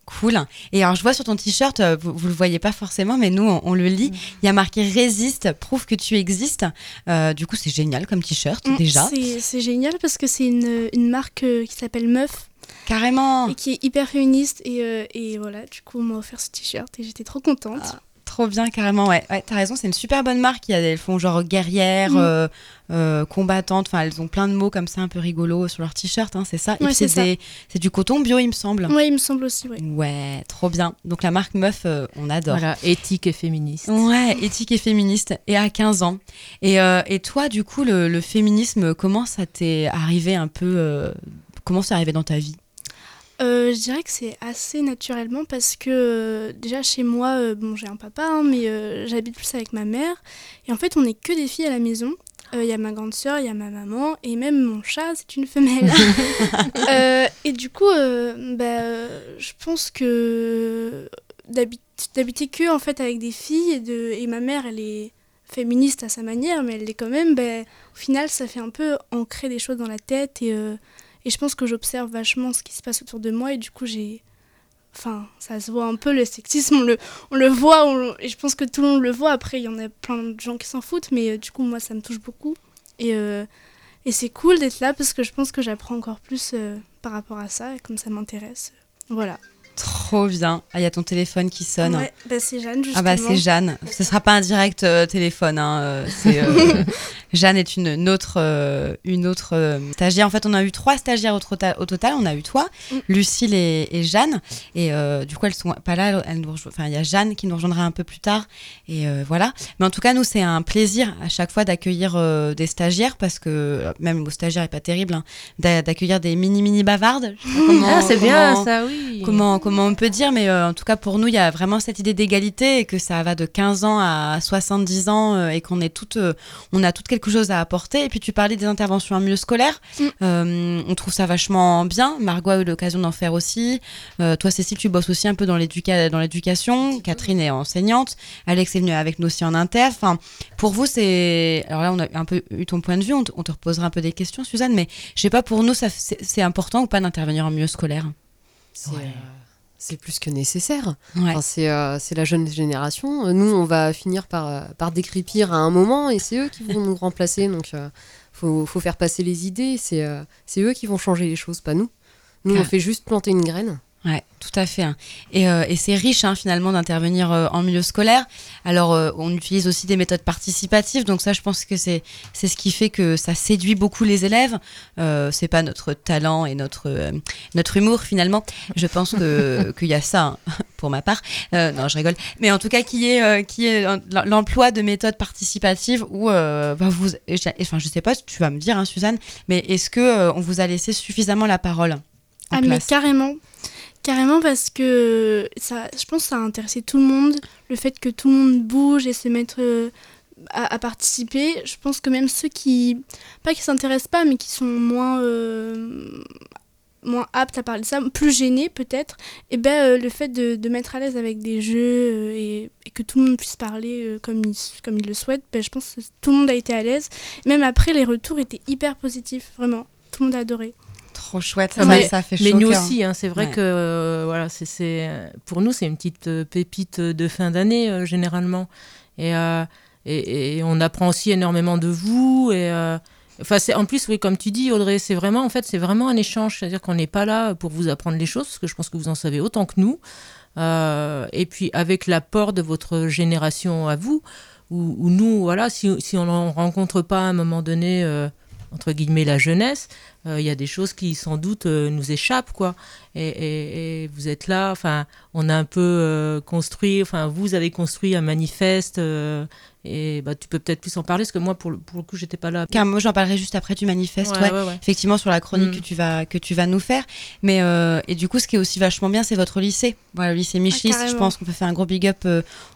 Cool. Et alors, je vois sur ton t-shirt, euh, vous, vous le voyez pas forcément, mais nous, on, on le lit. Il y a marqué Résiste, prouve que tu existes. Euh, du coup, c'est génial comme t-shirt Mm, déjà. c'est- génial parce que c'est une, une marque euh, qui s'appelle Meuf. Carrément. Et qui est hyper féministe. Et, euh, et voilà, du coup, on m'a offert ce t-shirt et j'étais trop contente. Trop bien, carrément. Ouais, ouais t'as raison, c'est une super bonne marque. Il y a- Elles font genre guerrière, Mm. euh, euh, combattante. Enfin, elles ont plein de mots comme ça, un peu rigolos sur leur t-shirt. hein, c'est ça. Ouais, c'est ça. des- c'est du coton bio, il me semble. Ouais, il me semble aussi, ouais. Ouais, trop bien. Donc la marque Meuf, euh, on adore. Voilà, éthique et féministe. Ouais, éthique et féministe. Et à 15 ans. Et, euh, et toi, du coup, le, le féminisme, comment ça t'est arrivé un peu euh, Comment c'est arrivé dans ta vie? Euh, je dirais que c'est assez naturellement parce que euh, déjà chez moi, euh, bon j'ai un papa, hein, mais j'habite plus avec ma mère. Et en fait, on n'est que des filles à la maison. Il y a ma grande sœur, il y a ma maman, et même mon chat, c'est une femelle. Et du coup, bah, je pense que d'habit- d'habiter que en fait avec des filles, et, de, et ma mère, elle est féministe à sa manière, mais elle l'est quand même, bah, au final, ça fait un peu ancrer des choses dans la tête. Et, et je pense que j'observe vachement ce qui se passe autour de moi, et du coup, j'ai enfin, ça se voit un peu le sexisme, on le, on le voit, et je pense que tout le monde le voit. Après, il y en a plein de gens qui s'en foutent, mais euh, du coup, moi, ça me touche beaucoup. Et, euh, et c'est cool d'être là parce que je pense que j'apprends encore plus euh, par rapport à ça, et comme ça m'intéresse. Voilà. Trop bien. Ah, il y a ton téléphone qui sonne. Ouais, bah c'est Jeanne, justement. Ah bah c'est Jeanne. Ce sera pas un direct euh, téléphone. Hein, euh, euh, Jeanne est une, une autre, une autre stagiaire. En fait, on a eu trois stagiaires au, au total. On a eu toi, mm. Lucille et, et, Jeanne. Et du coup, elles sont pas là. Il y a Jeanne qui nous rejoindra un peu plus tard. Et voilà. Mais en tout cas, nous, c'est un plaisir à chaque fois d'accueillir des stagiaires parce que même vos stagiaires est pas terrible, hein, d'accueillir des mini mini bavardes. ah, c'est bien ça, oui. Comment comment on peut dire, mais euh, en tout cas pour nous, il y a vraiment cette idée d'égalité et que ça va de 15 ans à 70 ans euh, et qu'on est toutes, euh, on a toutes quelque chose à apporter. Et puis tu parlais des interventions en milieu scolaire, mm. on trouve ça vachement bien. Margot a eu l'occasion d'en faire aussi. toi, Cécile, tu bosses aussi un peu dans l'éducation. Catherine est enseignante. Alex est venu avec nous aussi en inter. Enfin, pour vous, c'est. Alors là, on a un peu eu ton point de vue. On, te reposera un peu des questions, Suzanne, mais je sais pas, pour nous, c'est important ou pas d'intervenir en milieu scolaire? C'est plus que nécessaire. Euh, c'est la jeune génération. Nous, on va finir par, euh, par décrypir à un moment et c'est eux qui vont nous remplacer. Donc, il euh, faut, faut, faire passer les idées. C'est eux qui vont changer les choses, pas nous. Nous, on fait juste planter une graine. Ouais, tout à fait. Hein. Et, euh, et c'est riche hein, finalement d'intervenir euh, en milieu scolaire. Alors, euh, on utilise aussi des méthodes participatives, donc ça, je pense que c'est c'est ce qui fait que ça séduit beaucoup les élèves. c'est pas notre talent et notre notre humour finalement. Je pense que qu'il y a ça hein, pour ma part. non, je rigole. Mais en tout cas, qui est qui est l'emploi de méthodes participatives où bah, vous, enfin, je sais pas, tu vas me dire, hein, Suzanne, mais est-ce que on vous a laissé suffisamment la parole ah mais carrément. Carrément parce que ça, je pense que ça a intéressé tout le monde, le fait que tout le monde bouge et se mette euh, à, participer. Je pense que même ceux qui, pas qui s'intéressent pas, mais qui sont moins, euh, moins aptes à parler de ça, plus gênés peut-être, et eh ben euh, le fait de, de, mettre à l'aise avec des jeux et, que tout le monde puisse parler comme, il, comme le souhaite, ben, je pense que tout le monde a été à l'aise. Même après, les retours étaient hyper positifs, vraiment. Tout le monde a adoré. Trop chouette, ça, mais, ça fait Mais nous aussi, hein, c'est vrai que euh, voilà, c'est pour nous c'est une petite euh, pépite de fin d'année euh, généralement, et, et, et, on apprend aussi énormément de vous et Enfin, c'est en plus, oui, comme tu dis, Audrey, c'est vraiment, en fait, c'est vraiment un échange. C'est-à-dire qu'on n'est pas là pour vous apprendre les choses, parce que je pense que vous en savez autant que nous. et puis, avec l'apport de votre génération à vous, où, nous, voilà, si, si on ne rencontre pas à un moment donné entre guillemets la jeunesse, euh, il y a des choses qui sans doute euh, nous échappent quoi. Et, vous êtes là, enfin, on a un peu euh, construit, enfin, vous avez construit un manifeste. et bah, tu peux peut-être plus en parler parce que moi, pour le, pour le coup, j'étais pas là. Car moi, j'en parlerai juste après du manifeste, effectivement sur la chronique mm. que tu vas que tu vas nous faire. Mais et du coup, ce qui est aussi vachement bien, c'est votre lycée. Voilà, le lycée Michelis. Ah, je pense qu'on peut faire un gros big up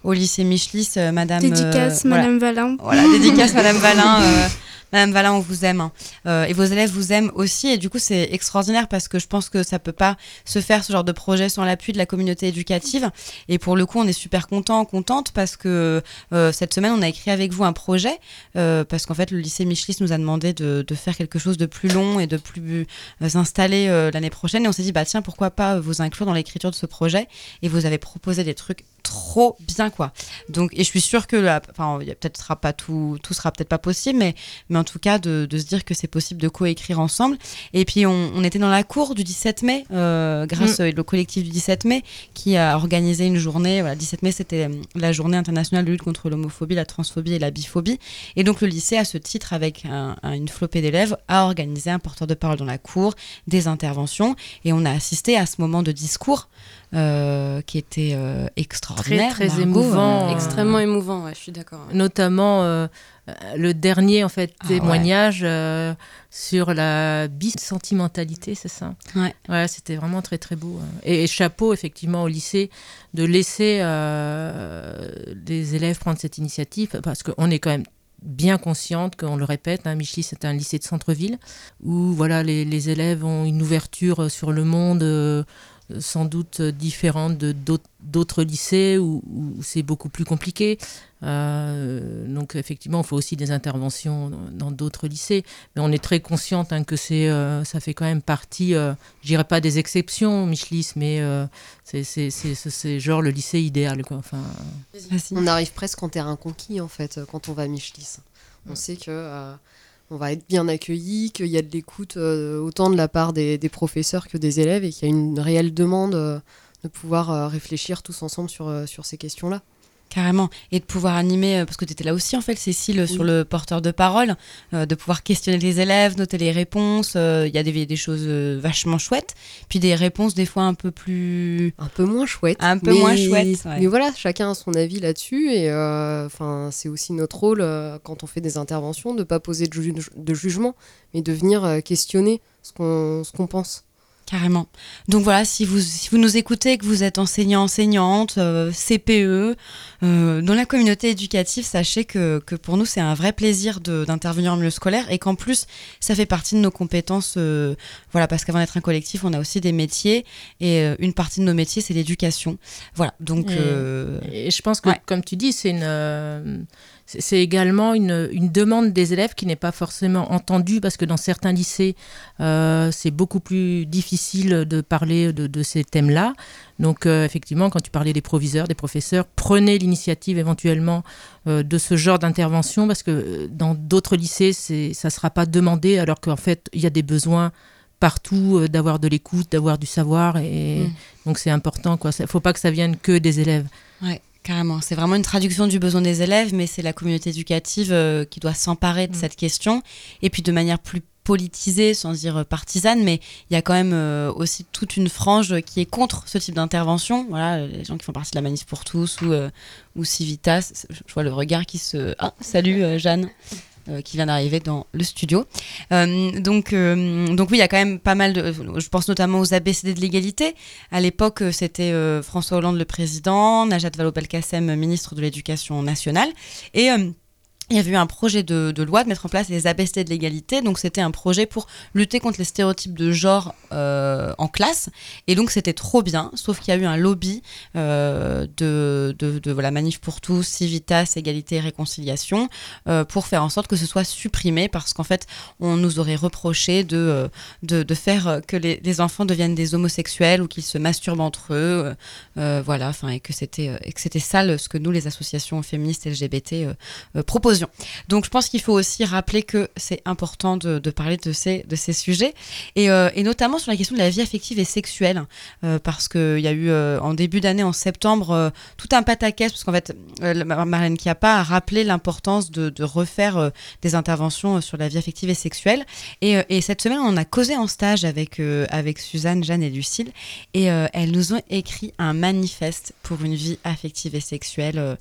au lycée Michelis, Madame. Dédicace, Madame Valin. Voilà, dédicace, Madame Valin. Madame Valin, on vous aime. Hein. Euh, et vos élèves vous aiment aussi. Et du coup, c'est extraordinaire parce que je pense que ça peut pas se faire ce genre de projet sans l'appui de la communauté éducative. Et pour le coup, on est super content, contente parce que euh, cette semaine, on a écrit avec vous un projet euh, parce qu'en fait, le lycée Michelis nous a demandé de, faire quelque chose de plus long et de plus installé l'année prochaine. Et on s'est dit, bah tiens, pourquoi pas vous inclure dans l'écriture de ce projet? Et vous avez proposé des trucs trop bien quoi. Donc et je suis sûre que enfin peut-être sera pas tout tout sera peut-être pas possible mais mais en tout cas de, de se dire que c'est possible de coécrire ensemble. Et puis on, on, était dans la cour du 17 mai euh, grâce mm. au collectif du 17 mai qui a organisé une journée voilà 17 mai c'était euh, la journée internationale de lutte contre l'homophobie, la transphobie et la biphobie et donc le lycée à ce titre avec une flopée d'élèves a organisé un porteur de parole dans la cour, des interventions. Et on a assisté à ce moment de discours euh, qui était euh, extraordinaire. Très, très émouvant. Euh, extrêmement émouvant, je suis d'accord. Notamment le dernier en fait ah témoignage sur la bisentimentalité, c'est ça? Ouais. c'était vraiment très très beau. Hein. Et, chapeau effectivement au lycée de laisser les élèves prendre cette initiative parce qu'on est quand même bien consciente qu'on le répète, hein, c'est un lycée de centre-ville où voilà les, les, élèves ont une ouverture sur le monde sans doute différentes de d'autres lycées où, c'est beaucoup plus compliqué. Euh, donc effectivement, il faut aussi des interventions dans d'autres lycées, mais on est très consciente hein, que c'est, euh, ça fait quand même partie, euh, je dirais pas des exceptions, Michelis, mais c'est genre le lycée idéal. Quoi. Enfin, on arrive presque en terrain conquis en fait quand on va à Michelis. On sait que on va être bien accueilli, qu'il y a de l'écoute autant de la part des, professeurs que des élèves et qu'il y a une réelle demande de pouvoir réfléchir tous ensemble sur, sur ces questions-là. Carrément. Et de pouvoir animer, euh, parce que tu étais là aussi en fait, Cécile, sur le porteur de parole, euh, de pouvoir questionner les élèves, noter les réponses. Euh, il y a des, des choses vachement chouettes, puis des réponses des fois un peu plus... Un peu moins chouettes. Un peu moins chouettes. Mais voilà, chacun a son avis là-dessus. Et enfin, c'est aussi notre rôle, quand on fait des interventions, de ne pas poser de, de, jugement, mais de venir questionner ce qu'on pense. Carrément. Donc voilà, si vous, si vous nous écoutez, que vous êtes enseignant, enseignante, euh, CPE, euh, dans la communauté éducative, sachez que, que pour nous, c'est un vrai plaisir d'intervenir en milieu scolaire et qu'en plus, ça fait partie de nos compétences. Euh, voilà, parce qu'avant d'être un collectif, on a aussi des métiers et une partie de nos métiers, c'est l'éducation. Voilà, donc. Et, je pense que, comme tu dis, c'est une c'est également une, demande des élèves qui n'est pas forcément entendue parce que dans certains lycées, euh, c'est beaucoup plus difficile de parler de, ces thèmes-là. Donc euh, effectivement, quand tu parlais des proviseurs, des professeurs, prenez l'initiative éventuellement euh, de ce genre d'intervention parce que dans d'autres lycées, ça ne sera pas demandé alors qu'en fait, il y a des besoins partout d'avoir de l'écoute, d'avoir du savoir et mmh. donc c'est important. Il ne faut pas que ça vienne que des élèves. Ouais. Carrément, c'est vraiment une traduction du besoin des élèves, mais c'est la communauté éducative euh, qui doit s'emparer de mm. cette question, et puis de manière plus politisée, sans dire euh, partisane, mais il y a quand même euh, aussi toute une frange qui est contre ce type d'intervention. Voilà, les gens qui font partie de la Manif pour tous ou, ou Civitas, je vois le regard qui se... Ah, salut Jeanne euh, qui vient d'arriver dans le studio. Euh, donc, euh, donc oui, il y a quand même pas mal de... Je pense notamment aux ABCD de l'égalité. À l'époque, c'était François Hollande le président, Najat Vallaud-Belkacem ministre de l'Éducation nationale. Et il y avait eu un projet de, loi de mettre en place les ABCD de l'égalité. Donc, c'était un projet pour lutter contre les stéréotypes de genre euh, en classe. Et donc, c'était trop bien. Sauf qu'il y a eu un lobby euh, de, de, voilà, Manif pour tous, Civitas, Égalité et Réconciliation euh, pour faire en sorte que ce soit supprimé parce qu'en fait, on nous aurait reproché de, de, faire que les, enfants deviennent des homosexuels ou qu'ils se masturbent entre eux. voilà, et que c'était sale ce que nous, les associations féministes LGBT, proposons donc je pense qu'il faut aussi rappeler que c'est important de, parler de ces, de ces sujets, euh, et, notamment sur la question de la vie affective et sexuelle, euh, parce qu'il y a eu euh, en début d'année, en septembre, tout un pataquès, parce qu'en fait, Marlène Chiappa a rappelé l'importance de, refaire des interventions sur la vie affective et sexuelle. Et, cette semaine, on a causé en stage avec, avec Suzanne, Jeanne et Lucille, et elles nous ont écrit un manifeste pour une vie affective et sexuelle,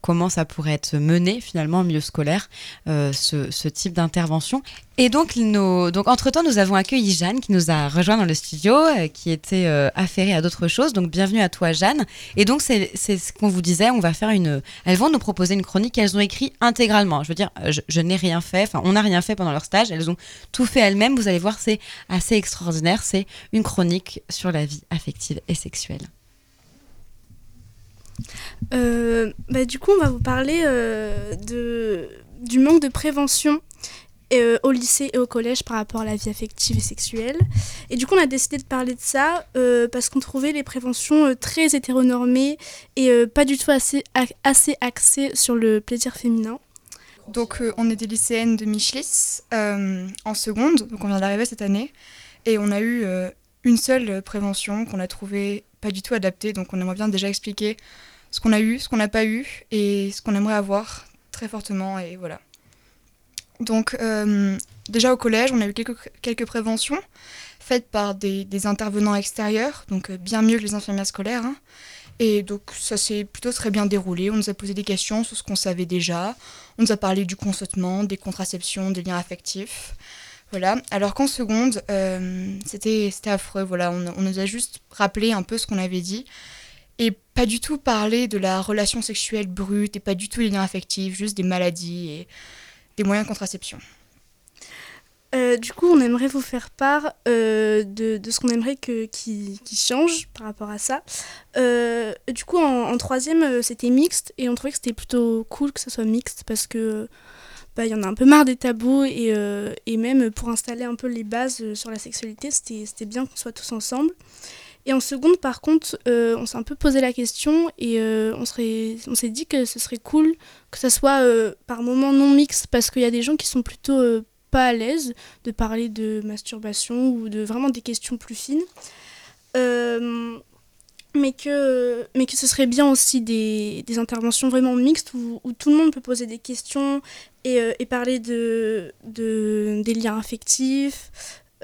comment ça pourrait être mené finalement en milieu scolaire euh, ce, type d'intervention. Et donc, nos... donc entre-temps, nous avons accueilli Jeanne qui nous a rejoint dans le studio, euh, qui était euh, affairée à d'autres choses. Donc, bienvenue à toi, Jeanne. Et donc, c'est ce qu'on vous disait, on va faire une... Elles vont nous proposer une chronique qu'elles ont écrit intégralement. Je veux dire, je, n'ai rien fait, enfin, on n'a rien fait pendant leur stage. Elles ont tout fait elles-mêmes. Vous allez voir, c'est assez extraordinaire. C'est une chronique sur la vie affective et sexuelle. Euh, bah, du coup, on va vous parler euh, du manque de prévention euh, au lycée et au collège par rapport à la vie affective et sexuelle. Et du coup, on a décidé de parler de ça parce qu'on trouvait les préventions très hétéronormées et pas du tout assez, assez axées sur le plaisir féminin. Donc, on est des lycéennes de Michelis en seconde, donc on vient d'arriver cette année, et on a eu une seule prévention qu'on a trouvée pas du tout adaptée, donc on aimerait bien déjà expliquer ce qu'on a eu, ce qu'on n'a pas eu et ce qu'on aimerait avoir très fortement et voilà. Donc euh, déjà au collège, on a eu quelques, quelques préventions faites par des, intervenants extérieurs, donc euh, bien mieux que les infirmières scolaires. Hein. Et donc ça s'est plutôt très bien déroulé. On nous a posé des questions sur ce qu'on savait déjà. On nous a parlé du consentement, des contraceptions, des liens affectifs. Voilà. Alors qu'en seconde, euh, c'était affreux. Voilà, on, on, nous a juste rappelé un peu ce qu'on avait dit et pas du tout parler de la relation sexuelle brute et pas du tout les liens affectifs, juste des maladies et des moyens de contraception. Euh, du coup, on aimerait vous faire part de, de, ce qu'on aimerait que, qui, qui, change par rapport à ça. du coup, en, en troisième, c'était mixte et on trouvait que c'était plutôt cool que ça soit mixte parce que bah, il y en a un peu marre des tabous et, et même pour installer un peu les bases sur la sexualité, c'était bien qu'on soit tous ensemble. Et en seconde, par contre, euh, on s'est un peu posé la question et euh, on, on s'est dit que ce serait cool que ça soit euh, par moments non mixte parce qu'il y a des gens qui sont plutôt pas à l'aise de parler de masturbation ou de vraiment des questions plus fines. Mais, que, mais que ce serait bien aussi des, des interventions vraiment mixtes où, tout le monde peut poser des questions et, et parler de, de, des liens affectifs,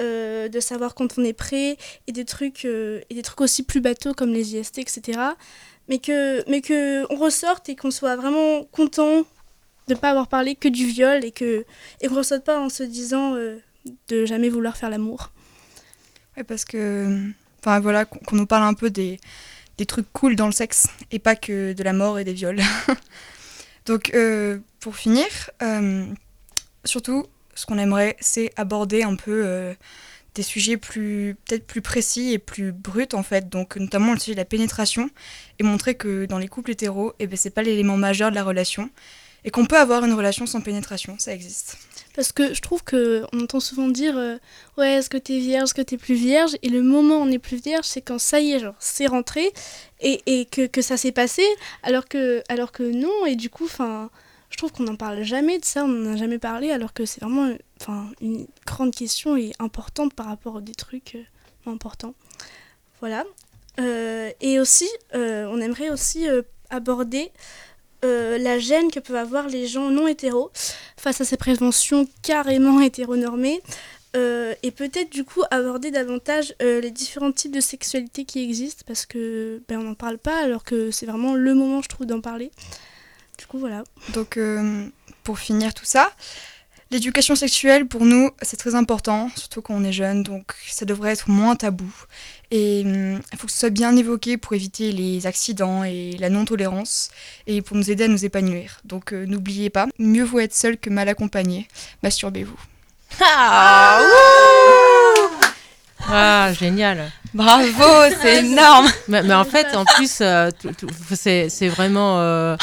euh, de savoir quand on est prêt et des trucs euh, et des trucs aussi plus bateaux comme les IST etc mais que mais que ressorte et qu'on soit vraiment content de pas avoir parlé que du viol et que et qu'on ressorte pas en se disant euh, de jamais vouloir faire l'amour. Ouais parce que enfin voilà qu'on nous parle un peu des trucs cool dans le sexe et pas que de la mort et des viols. Donc pour finir surtout ce qu'on aimerait, c'est aborder un peu euh, des sujets plus peut-être plus précis et plus bruts en fait, donc notamment le sujet de la pénétration et montrer que dans les couples hétéros, eh ben, c'est pas l'élément majeur de la relation et qu'on peut avoir une relation sans pénétration, ça existe. Parce que je trouve que on entend souvent dire euh, ouais est-ce que t'es vierge, est-ce que t'es plus vierge? Et le moment où on est plus vierge c'est quand ça y est genre c'est rentré et, et que, que, ça s'est passé alors que alors que non et du coup enfin je trouve qu'on n'en parle jamais de ça, on n'en a jamais parlé, alors que c'est vraiment enfin, une grande question et importante par rapport à des trucs euh, importants. Voilà. Euh, et aussi, on aimerait aussi aborder la gêne que peuvent avoir les gens non hétéros face à ces préventions carrément hétéronormées. et peut-être du coup aborder davantage les différents types de sexualité qui existent parce que ben, on n'en parle pas alors que c'est vraiment le moment je trouve d'en parler. Du coup, voilà. Donc, euh, pour finir tout ça, l'éducation sexuelle, pour nous, c'est très important, surtout quand on est jeune, donc ça devrait être moins tabou. Et il faut que ce soit bien évoqué pour éviter les accidents et la non-tolérance, et pour nous aider à nous épanouir. Donc, euh, n'oubliez pas, mieux vaut être seul que mal accompagné. Masturbez-vous. Ah, ah, génial. Bravo, c'est énorme. Mais, en fait, en plus, euh, c'est vraiment. Euh,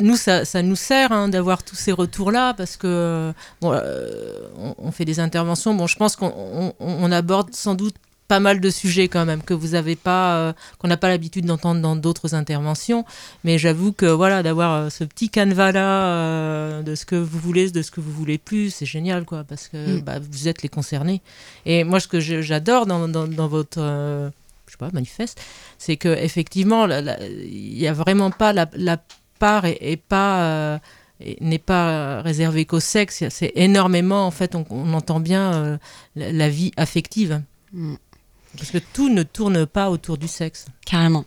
nous, ça, ça, nous sert hein, d'avoir tous ces retours-là parce que bon, euh, on, fait des interventions. Bon, je pense qu'on on aborde sans doute pas mal de sujets quand même que vous avez pas, euh, qu'on n'a pas l'habitude d'entendre dans d'autres interventions. Mais j'avoue que voilà, d'avoir euh, ce petit canevas là euh, de ce que vous voulez, de ce que vous voulez plus, c'est génial quoi, parce que mm. bah, vous êtes les concernés. Et moi, ce que j'adore dans, dans, dans, votre je sais pas, manifeste, c'est que effectivement, il n'y a vraiment pas la, la part et, pas n'est pas réservée qu'au sexe. C'est énormément, en fait, on, entend bien la, vie affective. Mm. Parce que tout ne tourne pas autour du sexe. Carrément.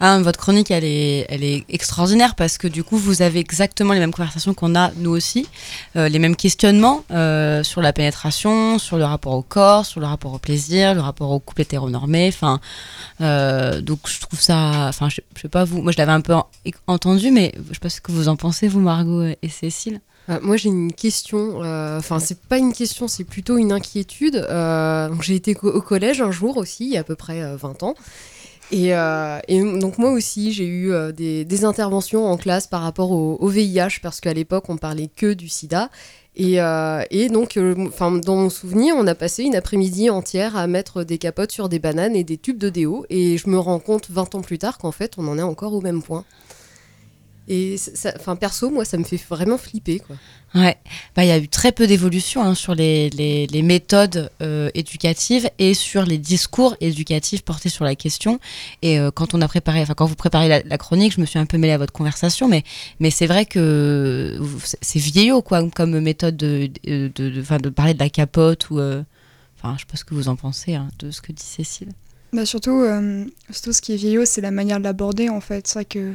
Ah, votre chronique, elle est, elle est extraordinaire parce que du coup, vous avez exactement les mêmes conversations qu'on a nous aussi, euh, les mêmes questionnements euh, sur la pénétration, sur le rapport au corps, sur le rapport au plaisir, le rapport au couple hétéronormé. Euh, donc je trouve ça. Enfin, je, je sais pas vous. Moi, je l'avais un peu entendu, mais je sais pas ce que vous en pensez, vous, Margot et Cécile. Euh, moi, j'ai une question. Euh, enfin, c'est pas une question, c'est plutôt une inquiétude. Euh, j'ai été au collège un jour aussi, il y a à peu près 20 ans. Et, donc moi aussi, j'ai eu des, interventions en classe par rapport au, VIH, parce qu'à l'époque, on parlait que du sida. Et, donc, dans mon souvenir, on a passé une après-midi entière à mettre des capotes sur des bananes et des tubes de déo. Et je me rends compte 20 ans plus tard qu'en fait, on en est encore au même point. Et enfin, perso, moi, ça me fait vraiment flipper, quoi. Ouais, bah, il y a eu très peu d'évolution hein, sur les, les, les méthodes euh, éducatives et sur les discours éducatifs portés sur la question. Et euh, quand on a préparé, enfin quand vous préparez la, chronique, je me suis un peu mêlée à votre conversation, mais mais c'est vrai que c'est vieillot quoi comme méthode de de, de, de, parler de la capote ou, euh, enfin je sais pas ce que vous en pensez hein, de ce que dit Cécile. Bah surtout, surtout ce qui est vieillot, c'est la manière de l'aborder en fait. C'est vrai que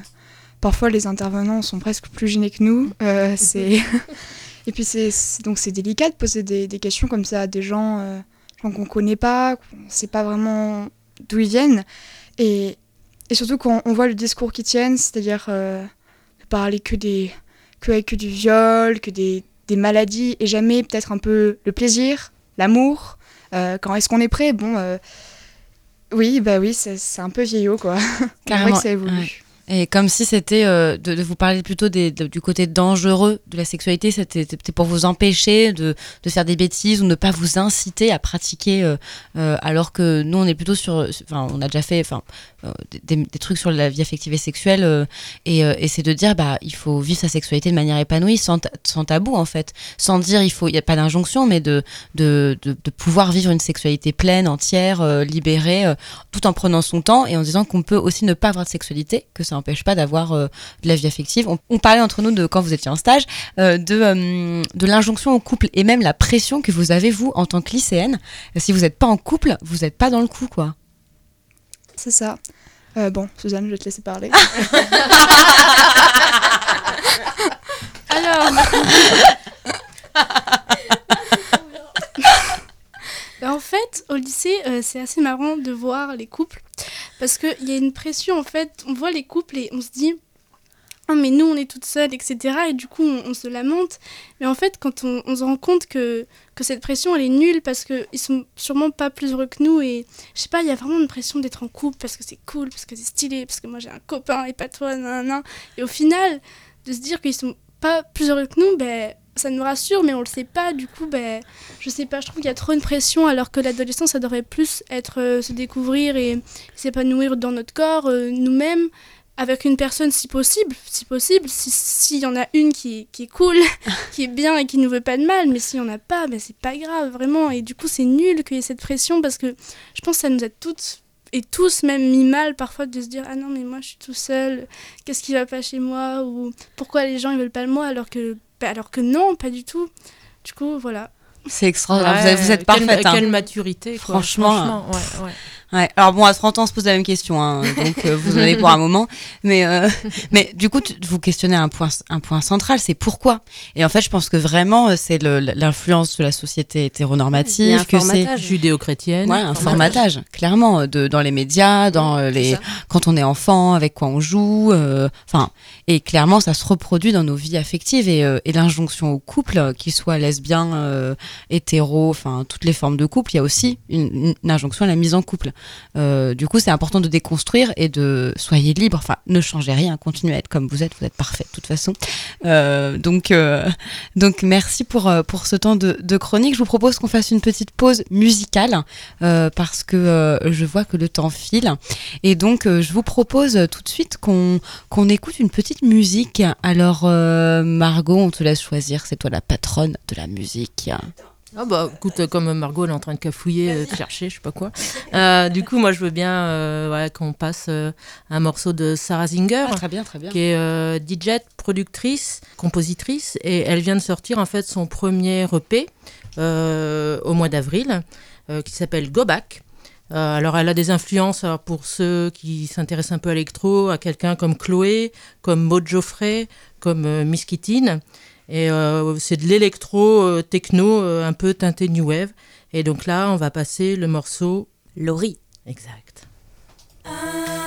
parfois les intervenants sont presque plus gênés que nous. Euh, c'est et puis c'est donc c'est délicat de poser des, questions comme ça à des gens, euh, gens qu'on connaît pas, qu'on sait pas vraiment d'où ils viennent. Et, et, surtout quand on voit le discours qu'ils tiennent, c'est-à-dire euh, parler que des que, que du viol, que des, des maladies et jamais peut-être un peu le plaisir l'amour, quand est-ce qu'on est prêt? Bon, oui, bah oui, c'est un peu vieillot, quoi. Carrément. que ça évolue. Et comme si c'était euh, de, vous parler plutôt des, du côté dangereux de la sexualité, c'était pour vous empêcher de, faire des bêtises ou ne pas vous inciter à pratiquer, euh, euh, alors que nous on est plutôt sur, enfin on a déjà fait, enfin des, trucs sur la vie affective et sexuelle, et, et c'est de dire bah il faut vivre sa sexualité de manière épanouie, sans, tabou en fait, sans dire il faut, il y a pas d'injonction, mais de, de, de, pouvoir vivre une sexualité pleine, entière, libérée, tout en prenant son temps et en disant qu'on peut aussi ne pas avoir de sexualité, que ça n'empêche pas d'avoir euh, de la vie affective. On, parlait entre nous de quand vous étiez en stage euh, de, euh, de l'injonction au couple et même la pression que vous avez vous en tant que lycéenne. Si vous n'êtes pas en couple, vous n'êtes pas dans le coup quoi. C'est ça. bon, Suzanne, je vais te laisser parler. Alors. En fait, au lycée, c'est assez marrant de voir les couples parce qu'il y a une pression, en fait, on voit les couples et on se dit, oh mais nous on est toutes seules, etc. Et du coup on, se lamente. Mais en fait quand on, se rend compte que, que cette pression elle est nulle parce qu'ils sont sûrement pas plus heureux que nous et je sais pas, il y a vraiment une pression d'être en couple parce que c'est cool, parce que c'est stylé, parce que moi j'ai un copain et pas toi, nan, Et au final, de se dire qu'ils sont pas plus heureux que nous, ben ça nous rassure, mais on le sait pas. Du coup, ben, je sais pas, je trouve qu'il y a trop une pression, alors que l'adolescence, ça devrait plus être euh, se découvrir et s'épanouir dans notre corps, euh, nous-mêmes, avec une personne si possible, si possible, s'il y en a une qui, qui est cool, qui est bien et qui ne veut pas de mal, mais s'il n'y en a pas, ben, c'est pas grave, vraiment. Et du coup, c'est nul qu'il y ait cette pression, parce que je pense que ça nous a toutes et tous même mis mal parfois de se dire ah non mais moi je suis tout seul qu'est-ce qui va pas chez moi ou pourquoi les gens ils veulent pas de moi alors que alors que non, pas du tout. Du coup, voilà. C'est extraordinaire. vous, êtes, parfaite. Quelle, hein. maturité, Franchement. Franchement ouais, ouais. Ouais. Alors bon, à 30 ans, on se pose la même question, hein, donc euh, vous en avez pour un moment. Mais, euh, mais du coup, vous questionnez un point, un point central, c'est pourquoi? Et en fait, je pense que vraiment, euh, c'est l'influence de la société hétéronormative, que c'est judéo-chrétienne. Ouais, un formatage, clairement, de, dans les médias, dans les quand on est enfant, avec quoi on joue. Enfin, et clairement, ça se reproduit dans nos vies affectives et, et l'injonction au couple, qu'il soit lesbien, hétéro, enfin toutes les formes de couple, il y a aussi une, une injonction à la mise en couple. Euh, du coup, c'est important de déconstruire et de soyez libre. Enfin, ne changez rien, continuez à être comme vous êtes. Vous êtes parfait de toute façon. Euh, donc, euh, donc, merci pour pour ce temps de, chronique. Je vous propose qu'on fasse une petite pause musicale parce que je vois que le temps file. Et donc, je vous propose tout de suite qu'on qu'on écoute une petite musique. Alors, Margot, on te laisse choisir. C'est toi la patronne de la musique. Ah bah écoute, comme Margot elle est en train de cafouiller, euh, de chercher, je sais pas quoi. Euh, du coup, moi je veux bien euh, qu'on passe un morceau de Sarah Zinger, ah, très bien, très bien. qui est DJ, productrice, compositrice, et elle vient de sortir en fait son premier EP au mois d'avril, qui s'appelle Go Back. alors, elle a des influences pour ceux qui s'intéressent un peu à l'électro, à quelqu'un comme Chloé, comme Maud Geoffrey, comme Miss Kittine. Et euh, c'est de l'électro euh, techno euh, un peu teinté new wave. Et donc là, on va passer le morceau Laurie. Exact. hair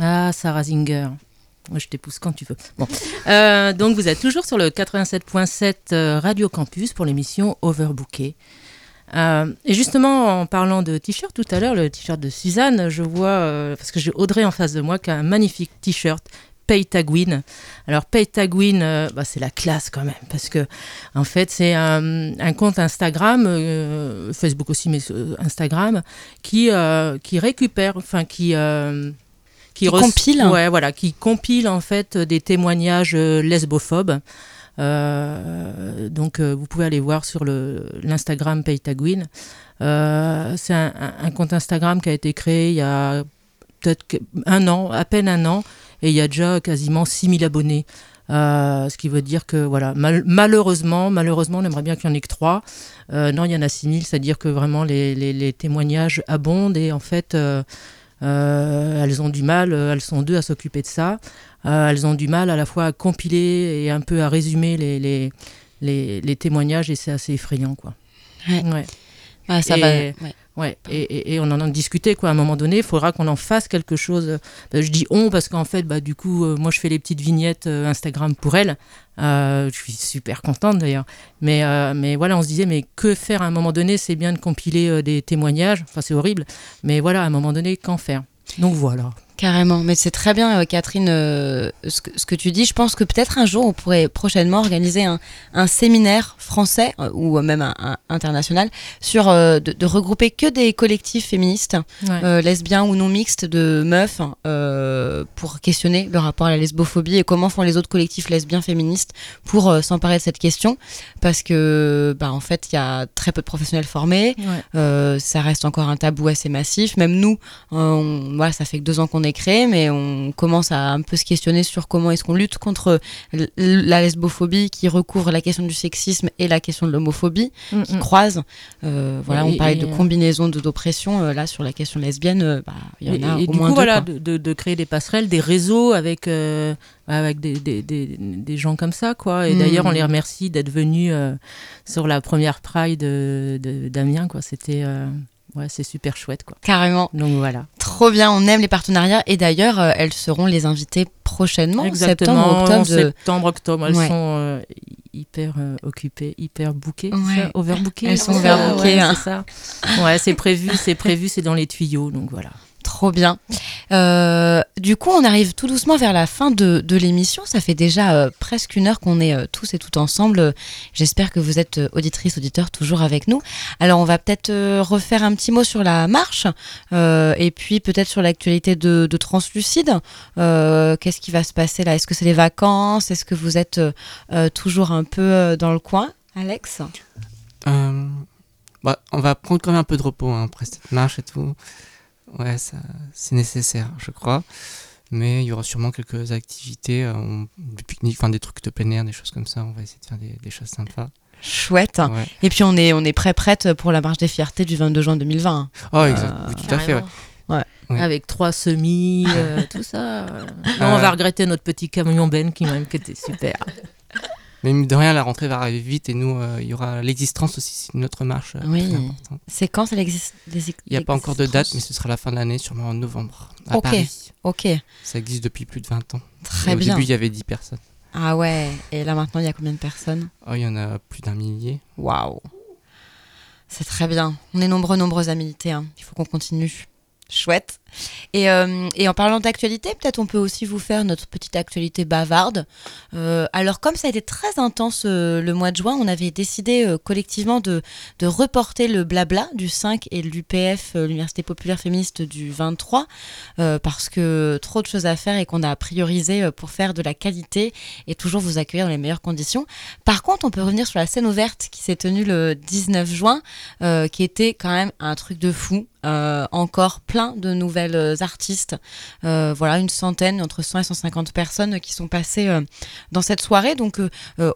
Ah, Sarah Zinger. Je t'épouse quand tu veux. Bon. Euh, donc, vous êtes toujours sur le 87.7 euh, Radio Campus pour l'émission Overbooké. Euh, et justement, en parlant de t-shirt tout à l'heure, le t-shirt de Suzanne, je vois, parce que j'ai Audrey en face de moi qui a un magnifique t-shirt Pay Tagwin. Alors Pay Tagwin, euh, bah, c'est la classe quand même, parce que en fait c'est un, un, compte Instagram, euh, Facebook aussi, mais euh, Instagram, qui, qui récupère, enfin qui qui, qui compile. Ouais voilà qui compile en fait des témoignages lesbophobes. Euh, donc vous pouvez aller voir sur l'Instagram Paytagwin euh, c'est un, un, compte Instagram qui a été créé il y a peut-être un an à peine un an et il y a déjà quasiment 6000 abonnés euh, ce qui veut dire que voilà, mal, malheureusement, malheureusement, on aimerait bien qu'il n'y en ait que trois. Euh, non, il y en a 6000, c'est-à-dire que vraiment les, les, les, témoignages abondent et en fait, euh, elles ont du mal, elles sont deux à s'occuper de ça. Elles ont du mal à la fois à compiler et un peu à résumer les, les, les, les témoignages et c'est assez effrayant. Quoi. Ouais. ouais. Ah, ça et, va. Ouais. Ouais, et, et, et, on en a discuté quoi. À un moment donné, il faudra qu'on en fasse quelque chose. Euh, je dis on parce qu'en fait, bah, du coup, euh, moi, je fais les petites vignettes euh, Instagram pour elle. Euh, je suis super contente d'ailleurs. Mais, euh, mais voilà, on se disait, mais que faire à un moment donné? C'est bien de compiler euh, des témoignages. Enfin, c'est horrible. Mais voilà, à un moment donné, qu'en faire? Donc voilà. Carrément, mais c'est très bien, euh, Catherine, euh, ce, que, ce, que, tu dis. Je pense que peut-être un jour, on pourrait prochainement organiser un, un séminaire français euh, ou même un, un international sur euh, de, de, regrouper que des collectifs féministes, ouais. lesbiens ou non mixtes, de meufs, euh, pour questionner le rapport à la lesbophobie et comment font les autres collectifs lesbiens féministes pour s'emparer de cette question. Parce que, bah, en fait, il y a très peu de professionnels formés, ouais. ça reste encore un tabou assez massif. Même nous, on, voilà, ça fait que deux ans qu'on est créé, mais on commence à un peu se questionner sur comment est-ce qu'on lutte contre la lesbophobie qui recouvre la question du sexisme et la question de l'homophobie, mm -hmm. qui croisent. Euh, voilà, et, on parlait de combinaison d'oppression. Euh, là, sur la question lesbienne, euh, bah, il y en a et, au du moins coup, deux, voilà, de, de, de, créer des passerelles, des réseaux avec, euh, avec des, des, des, des, gens comme ça, quoi. Et mmh. d'ailleurs, on les remercie d'être venus euh, sur la première Pride d'Amiens, quoi. C'était ouais, c'est super chouette quoi. Carrément. Donc voilà. Trop bien, on aime les partenariats et d'ailleurs euh, elles seront les invitées prochainement, Exactement, septembre, octobre. Septembre, octobre, elles ouais. sont euh, hyper euh, occupées, hyper bookées, ouais. overbookées. Elles sont overbookées. Ouais, hein. c'est ça. Ouais, c'est prévu, c'est prévu, c'est dans les tuyaux, donc voilà. Trop bien. Euh, du coup, on arrive tout doucement vers la fin de, l'émission. Ça fait déjà euh, presque une heure qu'on est euh, tous et toutes ensemble. J'espère que vous êtes auditrices, auditeurs, toujours avec nous. Alors, on va peut-être refaire un petit mot sur la marche et puis peut-être sur l'actualité de, de, Translucide. Qu'est-ce qui va se passer là? Est-ce que c'est les vacances? Est-ce que vous êtes toujours un peu dans le coin, Alex? Bah, On va prendre quand même un peu de repos hein, après cette marche et tout. Ouais, c'est nécessaire, je crois. Mais il y aura sûrement quelques activités, euh, du pique-nique, enfin des trucs de plein air, des choses comme ça. On va essayer de faire des, des choses sympas. Chouette. Ouais. Et puis on est, on est prêt prête pour la marche des fiertés du 22 juin 2020. Oh, exact. Euh, oui, tout à fait. Ouais. Ouais. Ouais. Avec trois semis, euh, tout ça. Non, on va regretter notre petit camion Ben qui, même, qui était super. Mais de rien, la rentrée va arriver vite et nous, euh, il y aura l'existence aussi, c'est une autre marche. Euh, oui. C'est quand ça existe Il n'y a pas encore de date, mais ce sera la fin de l'année, sûrement en novembre, à okay. Paris. Ok. Ça existe depuis plus de 20 ans. Très et bien. Au début, il y avait 10 personnes. Ah ouais. Et là maintenant, il y a combien de personnes? Oh, il y en a plus d'un millier. Waouh. C'est très bien. On est nombreux, nombreux à militer. Hein. Il faut qu'on continue. Chouette. Et, euh, et en parlant d'actualité, peut-être on peut aussi vous faire notre petite actualité bavarde. Euh, alors comme ça a été très intense euh, le mois de juin, on avait décidé collectivement de, reporter le blabla du 5 et l'UPF, l'Université populaire féministe du 23, euh, parce que trop de choses à faire et qu'on a priorisé pour faire de la qualité et toujours vous accueillir dans les meilleures conditions. Par contre, on peut revenir sur la scène ouverte qui s'est tenue le 19 juin, qui était quand même un truc de fou encore plein de nouvelles artistes. voilà, une centaine, entre 100 et 150 personnes qui sont passées dans cette soirée. Donc,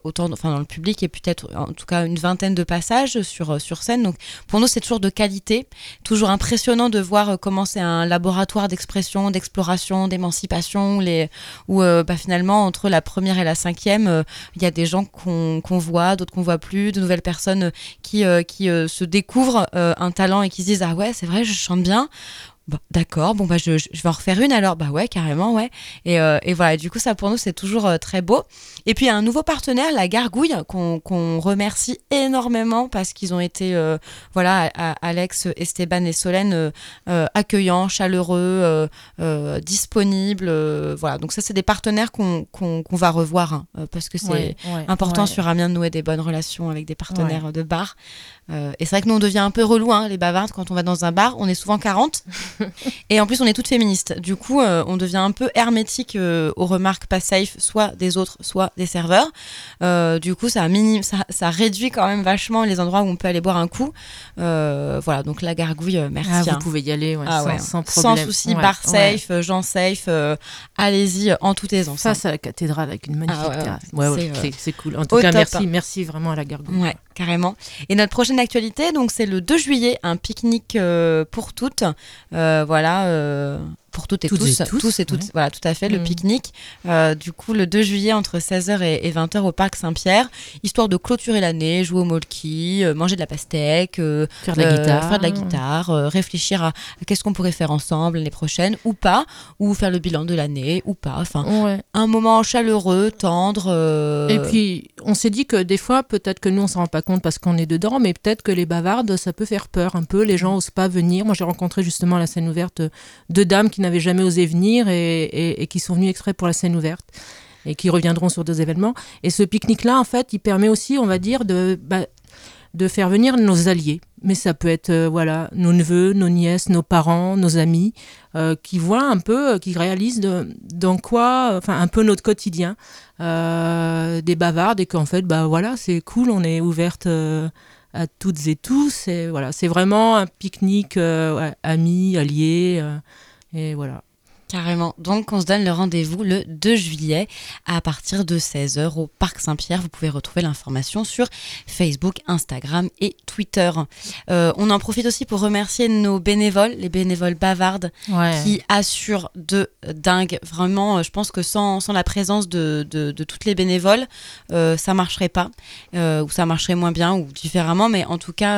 autant enfin, dans le public et peut-être en tout cas une vingtaine de passages sur, sur scène. Donc, pour nous, c'est toujours de qualité. Toujours impressionnant de voir comment c'est un laboratoire d'expression, d'exploration, d'émancipation, les, où bah, finalement, entre la première et la cinquième, il y a des gens qu'on voit, d'autres qu'on voit plus, de nouvelles personnes qui, qui se découvrent un talent et qui se disent Ah ouais, c'est je chante bien. D'accord, bon bah je, je, vais en refaire une alors, bah ouais carrément ouais. Et, euh, et voilà, du coup ça pour nous c'est toujours euh, très beau. Et puis un nouveau partenaire, la Gargouille, qu'on remercie énormément parce qu'ils ont été euh, voilà Alex, Esteban et Solène accueillants, chaleureux, disponibles, voilà. Donc ça c'est des partenaires qu'on va revoir hein, parce que c'est important sur Amiens de nouer des bonnes relations avec des partenaires de bar. Et c'est vrai que nous, on devient un peu relou, hein, les bavardes, quand on va dans un bar. On est souvent 40. et en plus, on est toutes féministes. Du coup, euh, on devient un peu hermétique euh, aux remarques pas safe, soit des autres, soit des serveurs. du coup, ça, ça, ça, réduit quand même vachement les endroits où on peut aller boire un coup. voilà, donc la gargouille, merci. Ah, vous hein. pouvez y aller ah sans, problème. Sans souci, bar safe, gens safe, allez-y en tout aisance. Ça, c'est la cathédrale avec une magnifique ah, terrasse. c'est cool. En tout cas, merci, merci vraiment à la gargouille. Carrément. Et notre prochaine actualité, donc c'est le 2 juillet, un pique-nique euh, pour toutes. Euh, voilà, euh, pour toutes et tous, tous, et toutes, voilà, tout à fait, le mm. pique-nique. Euh, du coup, le 2 juillet, entre 16h et, 20h au Parc Saint-Pierre, histoire de clôturer l'année, jouer au molki, euh, manger de la pastèque, euh, faire de la guitare, faire de la guitare réfléchir à, qu'est-ce qu'on pourrait faire ensemble l'année prochaine, ou pas, ou faire le bilan de l'année, ou pas. Enfin, un moment chaleureux, tendre. Et puis, on s'est dit que des fois, peut-être que nous, on s'en rend pas compte parce qu'on est dedans, mais peut-être que les bavardes, ça peut faire peur un peu. Les gens osent pas venir. Moi, j'ai rencontré justement à la scène ouverte deux dames qui n'avaient jamais osé venir et, qui sont venus exprès pour la scène ouverte et qui reviendront sur deux événements. Et ce pique-nique-là, en fait, il permet aussi, on va dire, de, bah, de faire venir nos alliés. Mais ça peut être euh, voilà nos neveux, nos nièces, nos parents, nos amis, euh, qui voient un peu, euh, qui réalisent dans quoi, enfin un peu notre quotidien, des bavardes et qu'en fait, bah voilà, c'est cool, on est ouverte à toutes et tous. Et voilà, c'est vraiment un pique-nique amis, alliés. Et voilà. Carrément. Donc, on se donne le rendez-vous le 2 juillet à partir de 16h au Parc Saint-Pierre. Vous pouvez retrouver l'information sur Facebook, Instagram et Twitter. Euh, on en profite aussi pour remercier nos bénévoles, les bénévoles bavardes, qui assurent de dingue. Vraiment, euh, je pense que sans, sans la présence de, de, de, toutes les bénévoles, euh, ça marcherait pas, euh, ou ça marcherait moins bien, ou différemment. Mais en tout cas,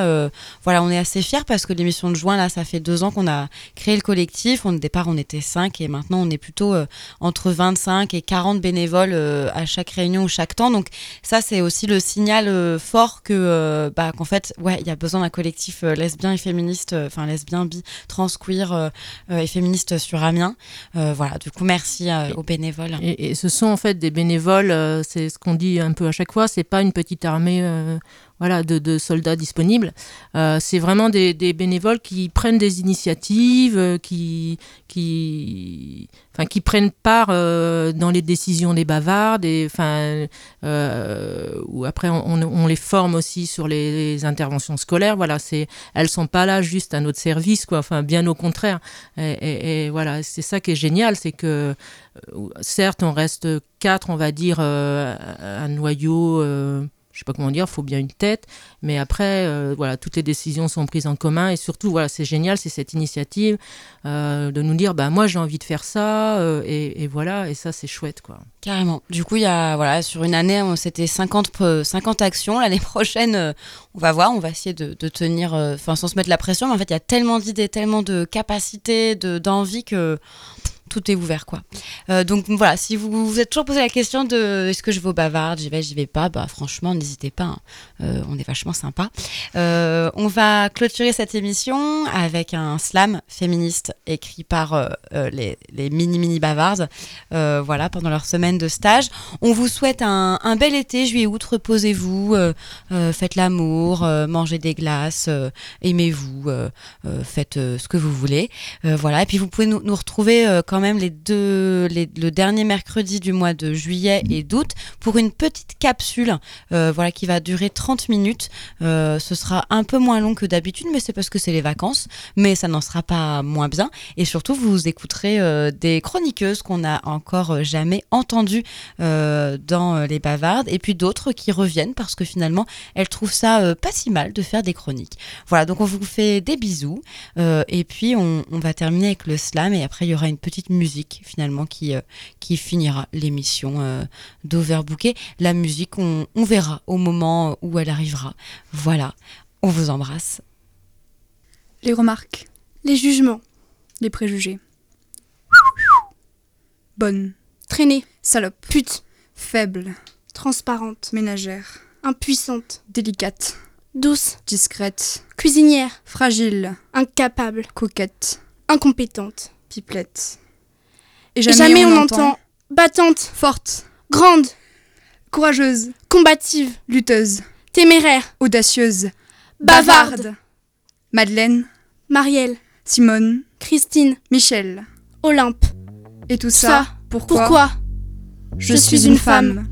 voilà, on est assez fiers parce que l'émission de juin, là, ça fait deux ans qu'on a créé le collectif. Au départ, on était cinq et maintenant on est plutôt euh, entre 25 et 40 bénévoles euh, à chaque réunion ou chaque temps. Donc ça c'est aussi le signal euh, fort que bah, qu'en fait ouais il y a besoin d'un collectif lesbien et féministe, enfin lesbien, bi, trans, queer et féministe sur Amiens. voilà du coup merci aux bénévoles. Et, ce sont en fait des bénévoles, c'est ce qu'on dit un peu à chaque fois, c'est pas une petite armée voilà, de, soldats disponibles. Euh, c'est vraiment des, bénévoles qui prennent des initiatives, euh, qui, qui, enfin, qui prennent part euh, dans les décisions des bavards, et, enfin, ou après on, les forme aussi sur les, interventions scolaires. Voilà, c'est, elles sont pas là juste à notre service, quoi. Enfin, bien au contraire. Et voilà, c'est ça qui est génial, c'est que certes, on reste quatre, on va dire, un noyau je sais pas comment dire, faut bien une tête, mais après, euh, voilà, toutes les décisions sont prises en commun et surtout, voilà, c'est génial, c'est cette initiative euh, de nous dire, bah moi j'ai envie de faire ça euh, et, voilà, et ça c'est chouette quoi. Carrément. Du coup, il y a, voilà, sur une année, c'était 50, 50 actions. L'année prochaine, on va voir, on va essayer de, tenir, enfin sans se mettre la pression, mais en fait, il y a tellement d'idées, tellement de capacités, d'envie que tout est ouvert quoi. Euh, donc voilà, si vous vous êtes toujours posé la question de est-ce que je vais au bavard, j'y vais, j'y vais pas, bah franchement n'hésitez pas, hein. euh, on est vachement sympa. Euh, on va clôturer cette émission avec un slam féministe écrit par les, mini mini bavards, voilà pendant leur semaine de stage. On vous souhaite un, un bel été, juillet-août, reposez-vous, faites l'amour, mangez des glaces, aimez-vous, faites ce que vous voulez, voilà. Et puis vous pouvez nous, nous retrouver quand même même les deux, le dernier mercredi du mois de juillet et d'août pour une petite capsule euh, voilà, qui va durer 30 minutes. Euh, ce sera un peu moins long que d'habitude, mais c'est parce que c'est les vacances, mais ça n'en sera pas moins bien. Et surtout, vous écouterez euh, des chroniqueuses qu'on n'a encore jamais entendues dans les bavardes, et puis d'autres qui reviennent parce que finalement, elles trouvent ça pas si mal de faire des chroniques. Voilà, donc on vous fait des bisous, et puis on, va terminer avec le slam, et après il y aura une petite musique finalement qui, qui finira l'émission d'Overbooké. La musique, on, on verra au moment où elle arrivera. Voilà, on vous embrasse. Les remarques. Les jugements. Les préjugés. Bonne. Traînée. Salope. Pute. Faible. Transparente. Ménagère. Impuissante. Délicate. Douce. Discrète. Cuisinière. Fragile. Incapable. Coquette. Incompétente. Pipelette. Et jamais, on, entend, battante. Forte. Grande. Courageuse. Combative. Lutteuse. Téméraire. Audacieuse. Bavarde. Madeleine. Marielle. Simone. Christine. Michel. Olympe. Et tout ça, pourquoi, je, suis une femme.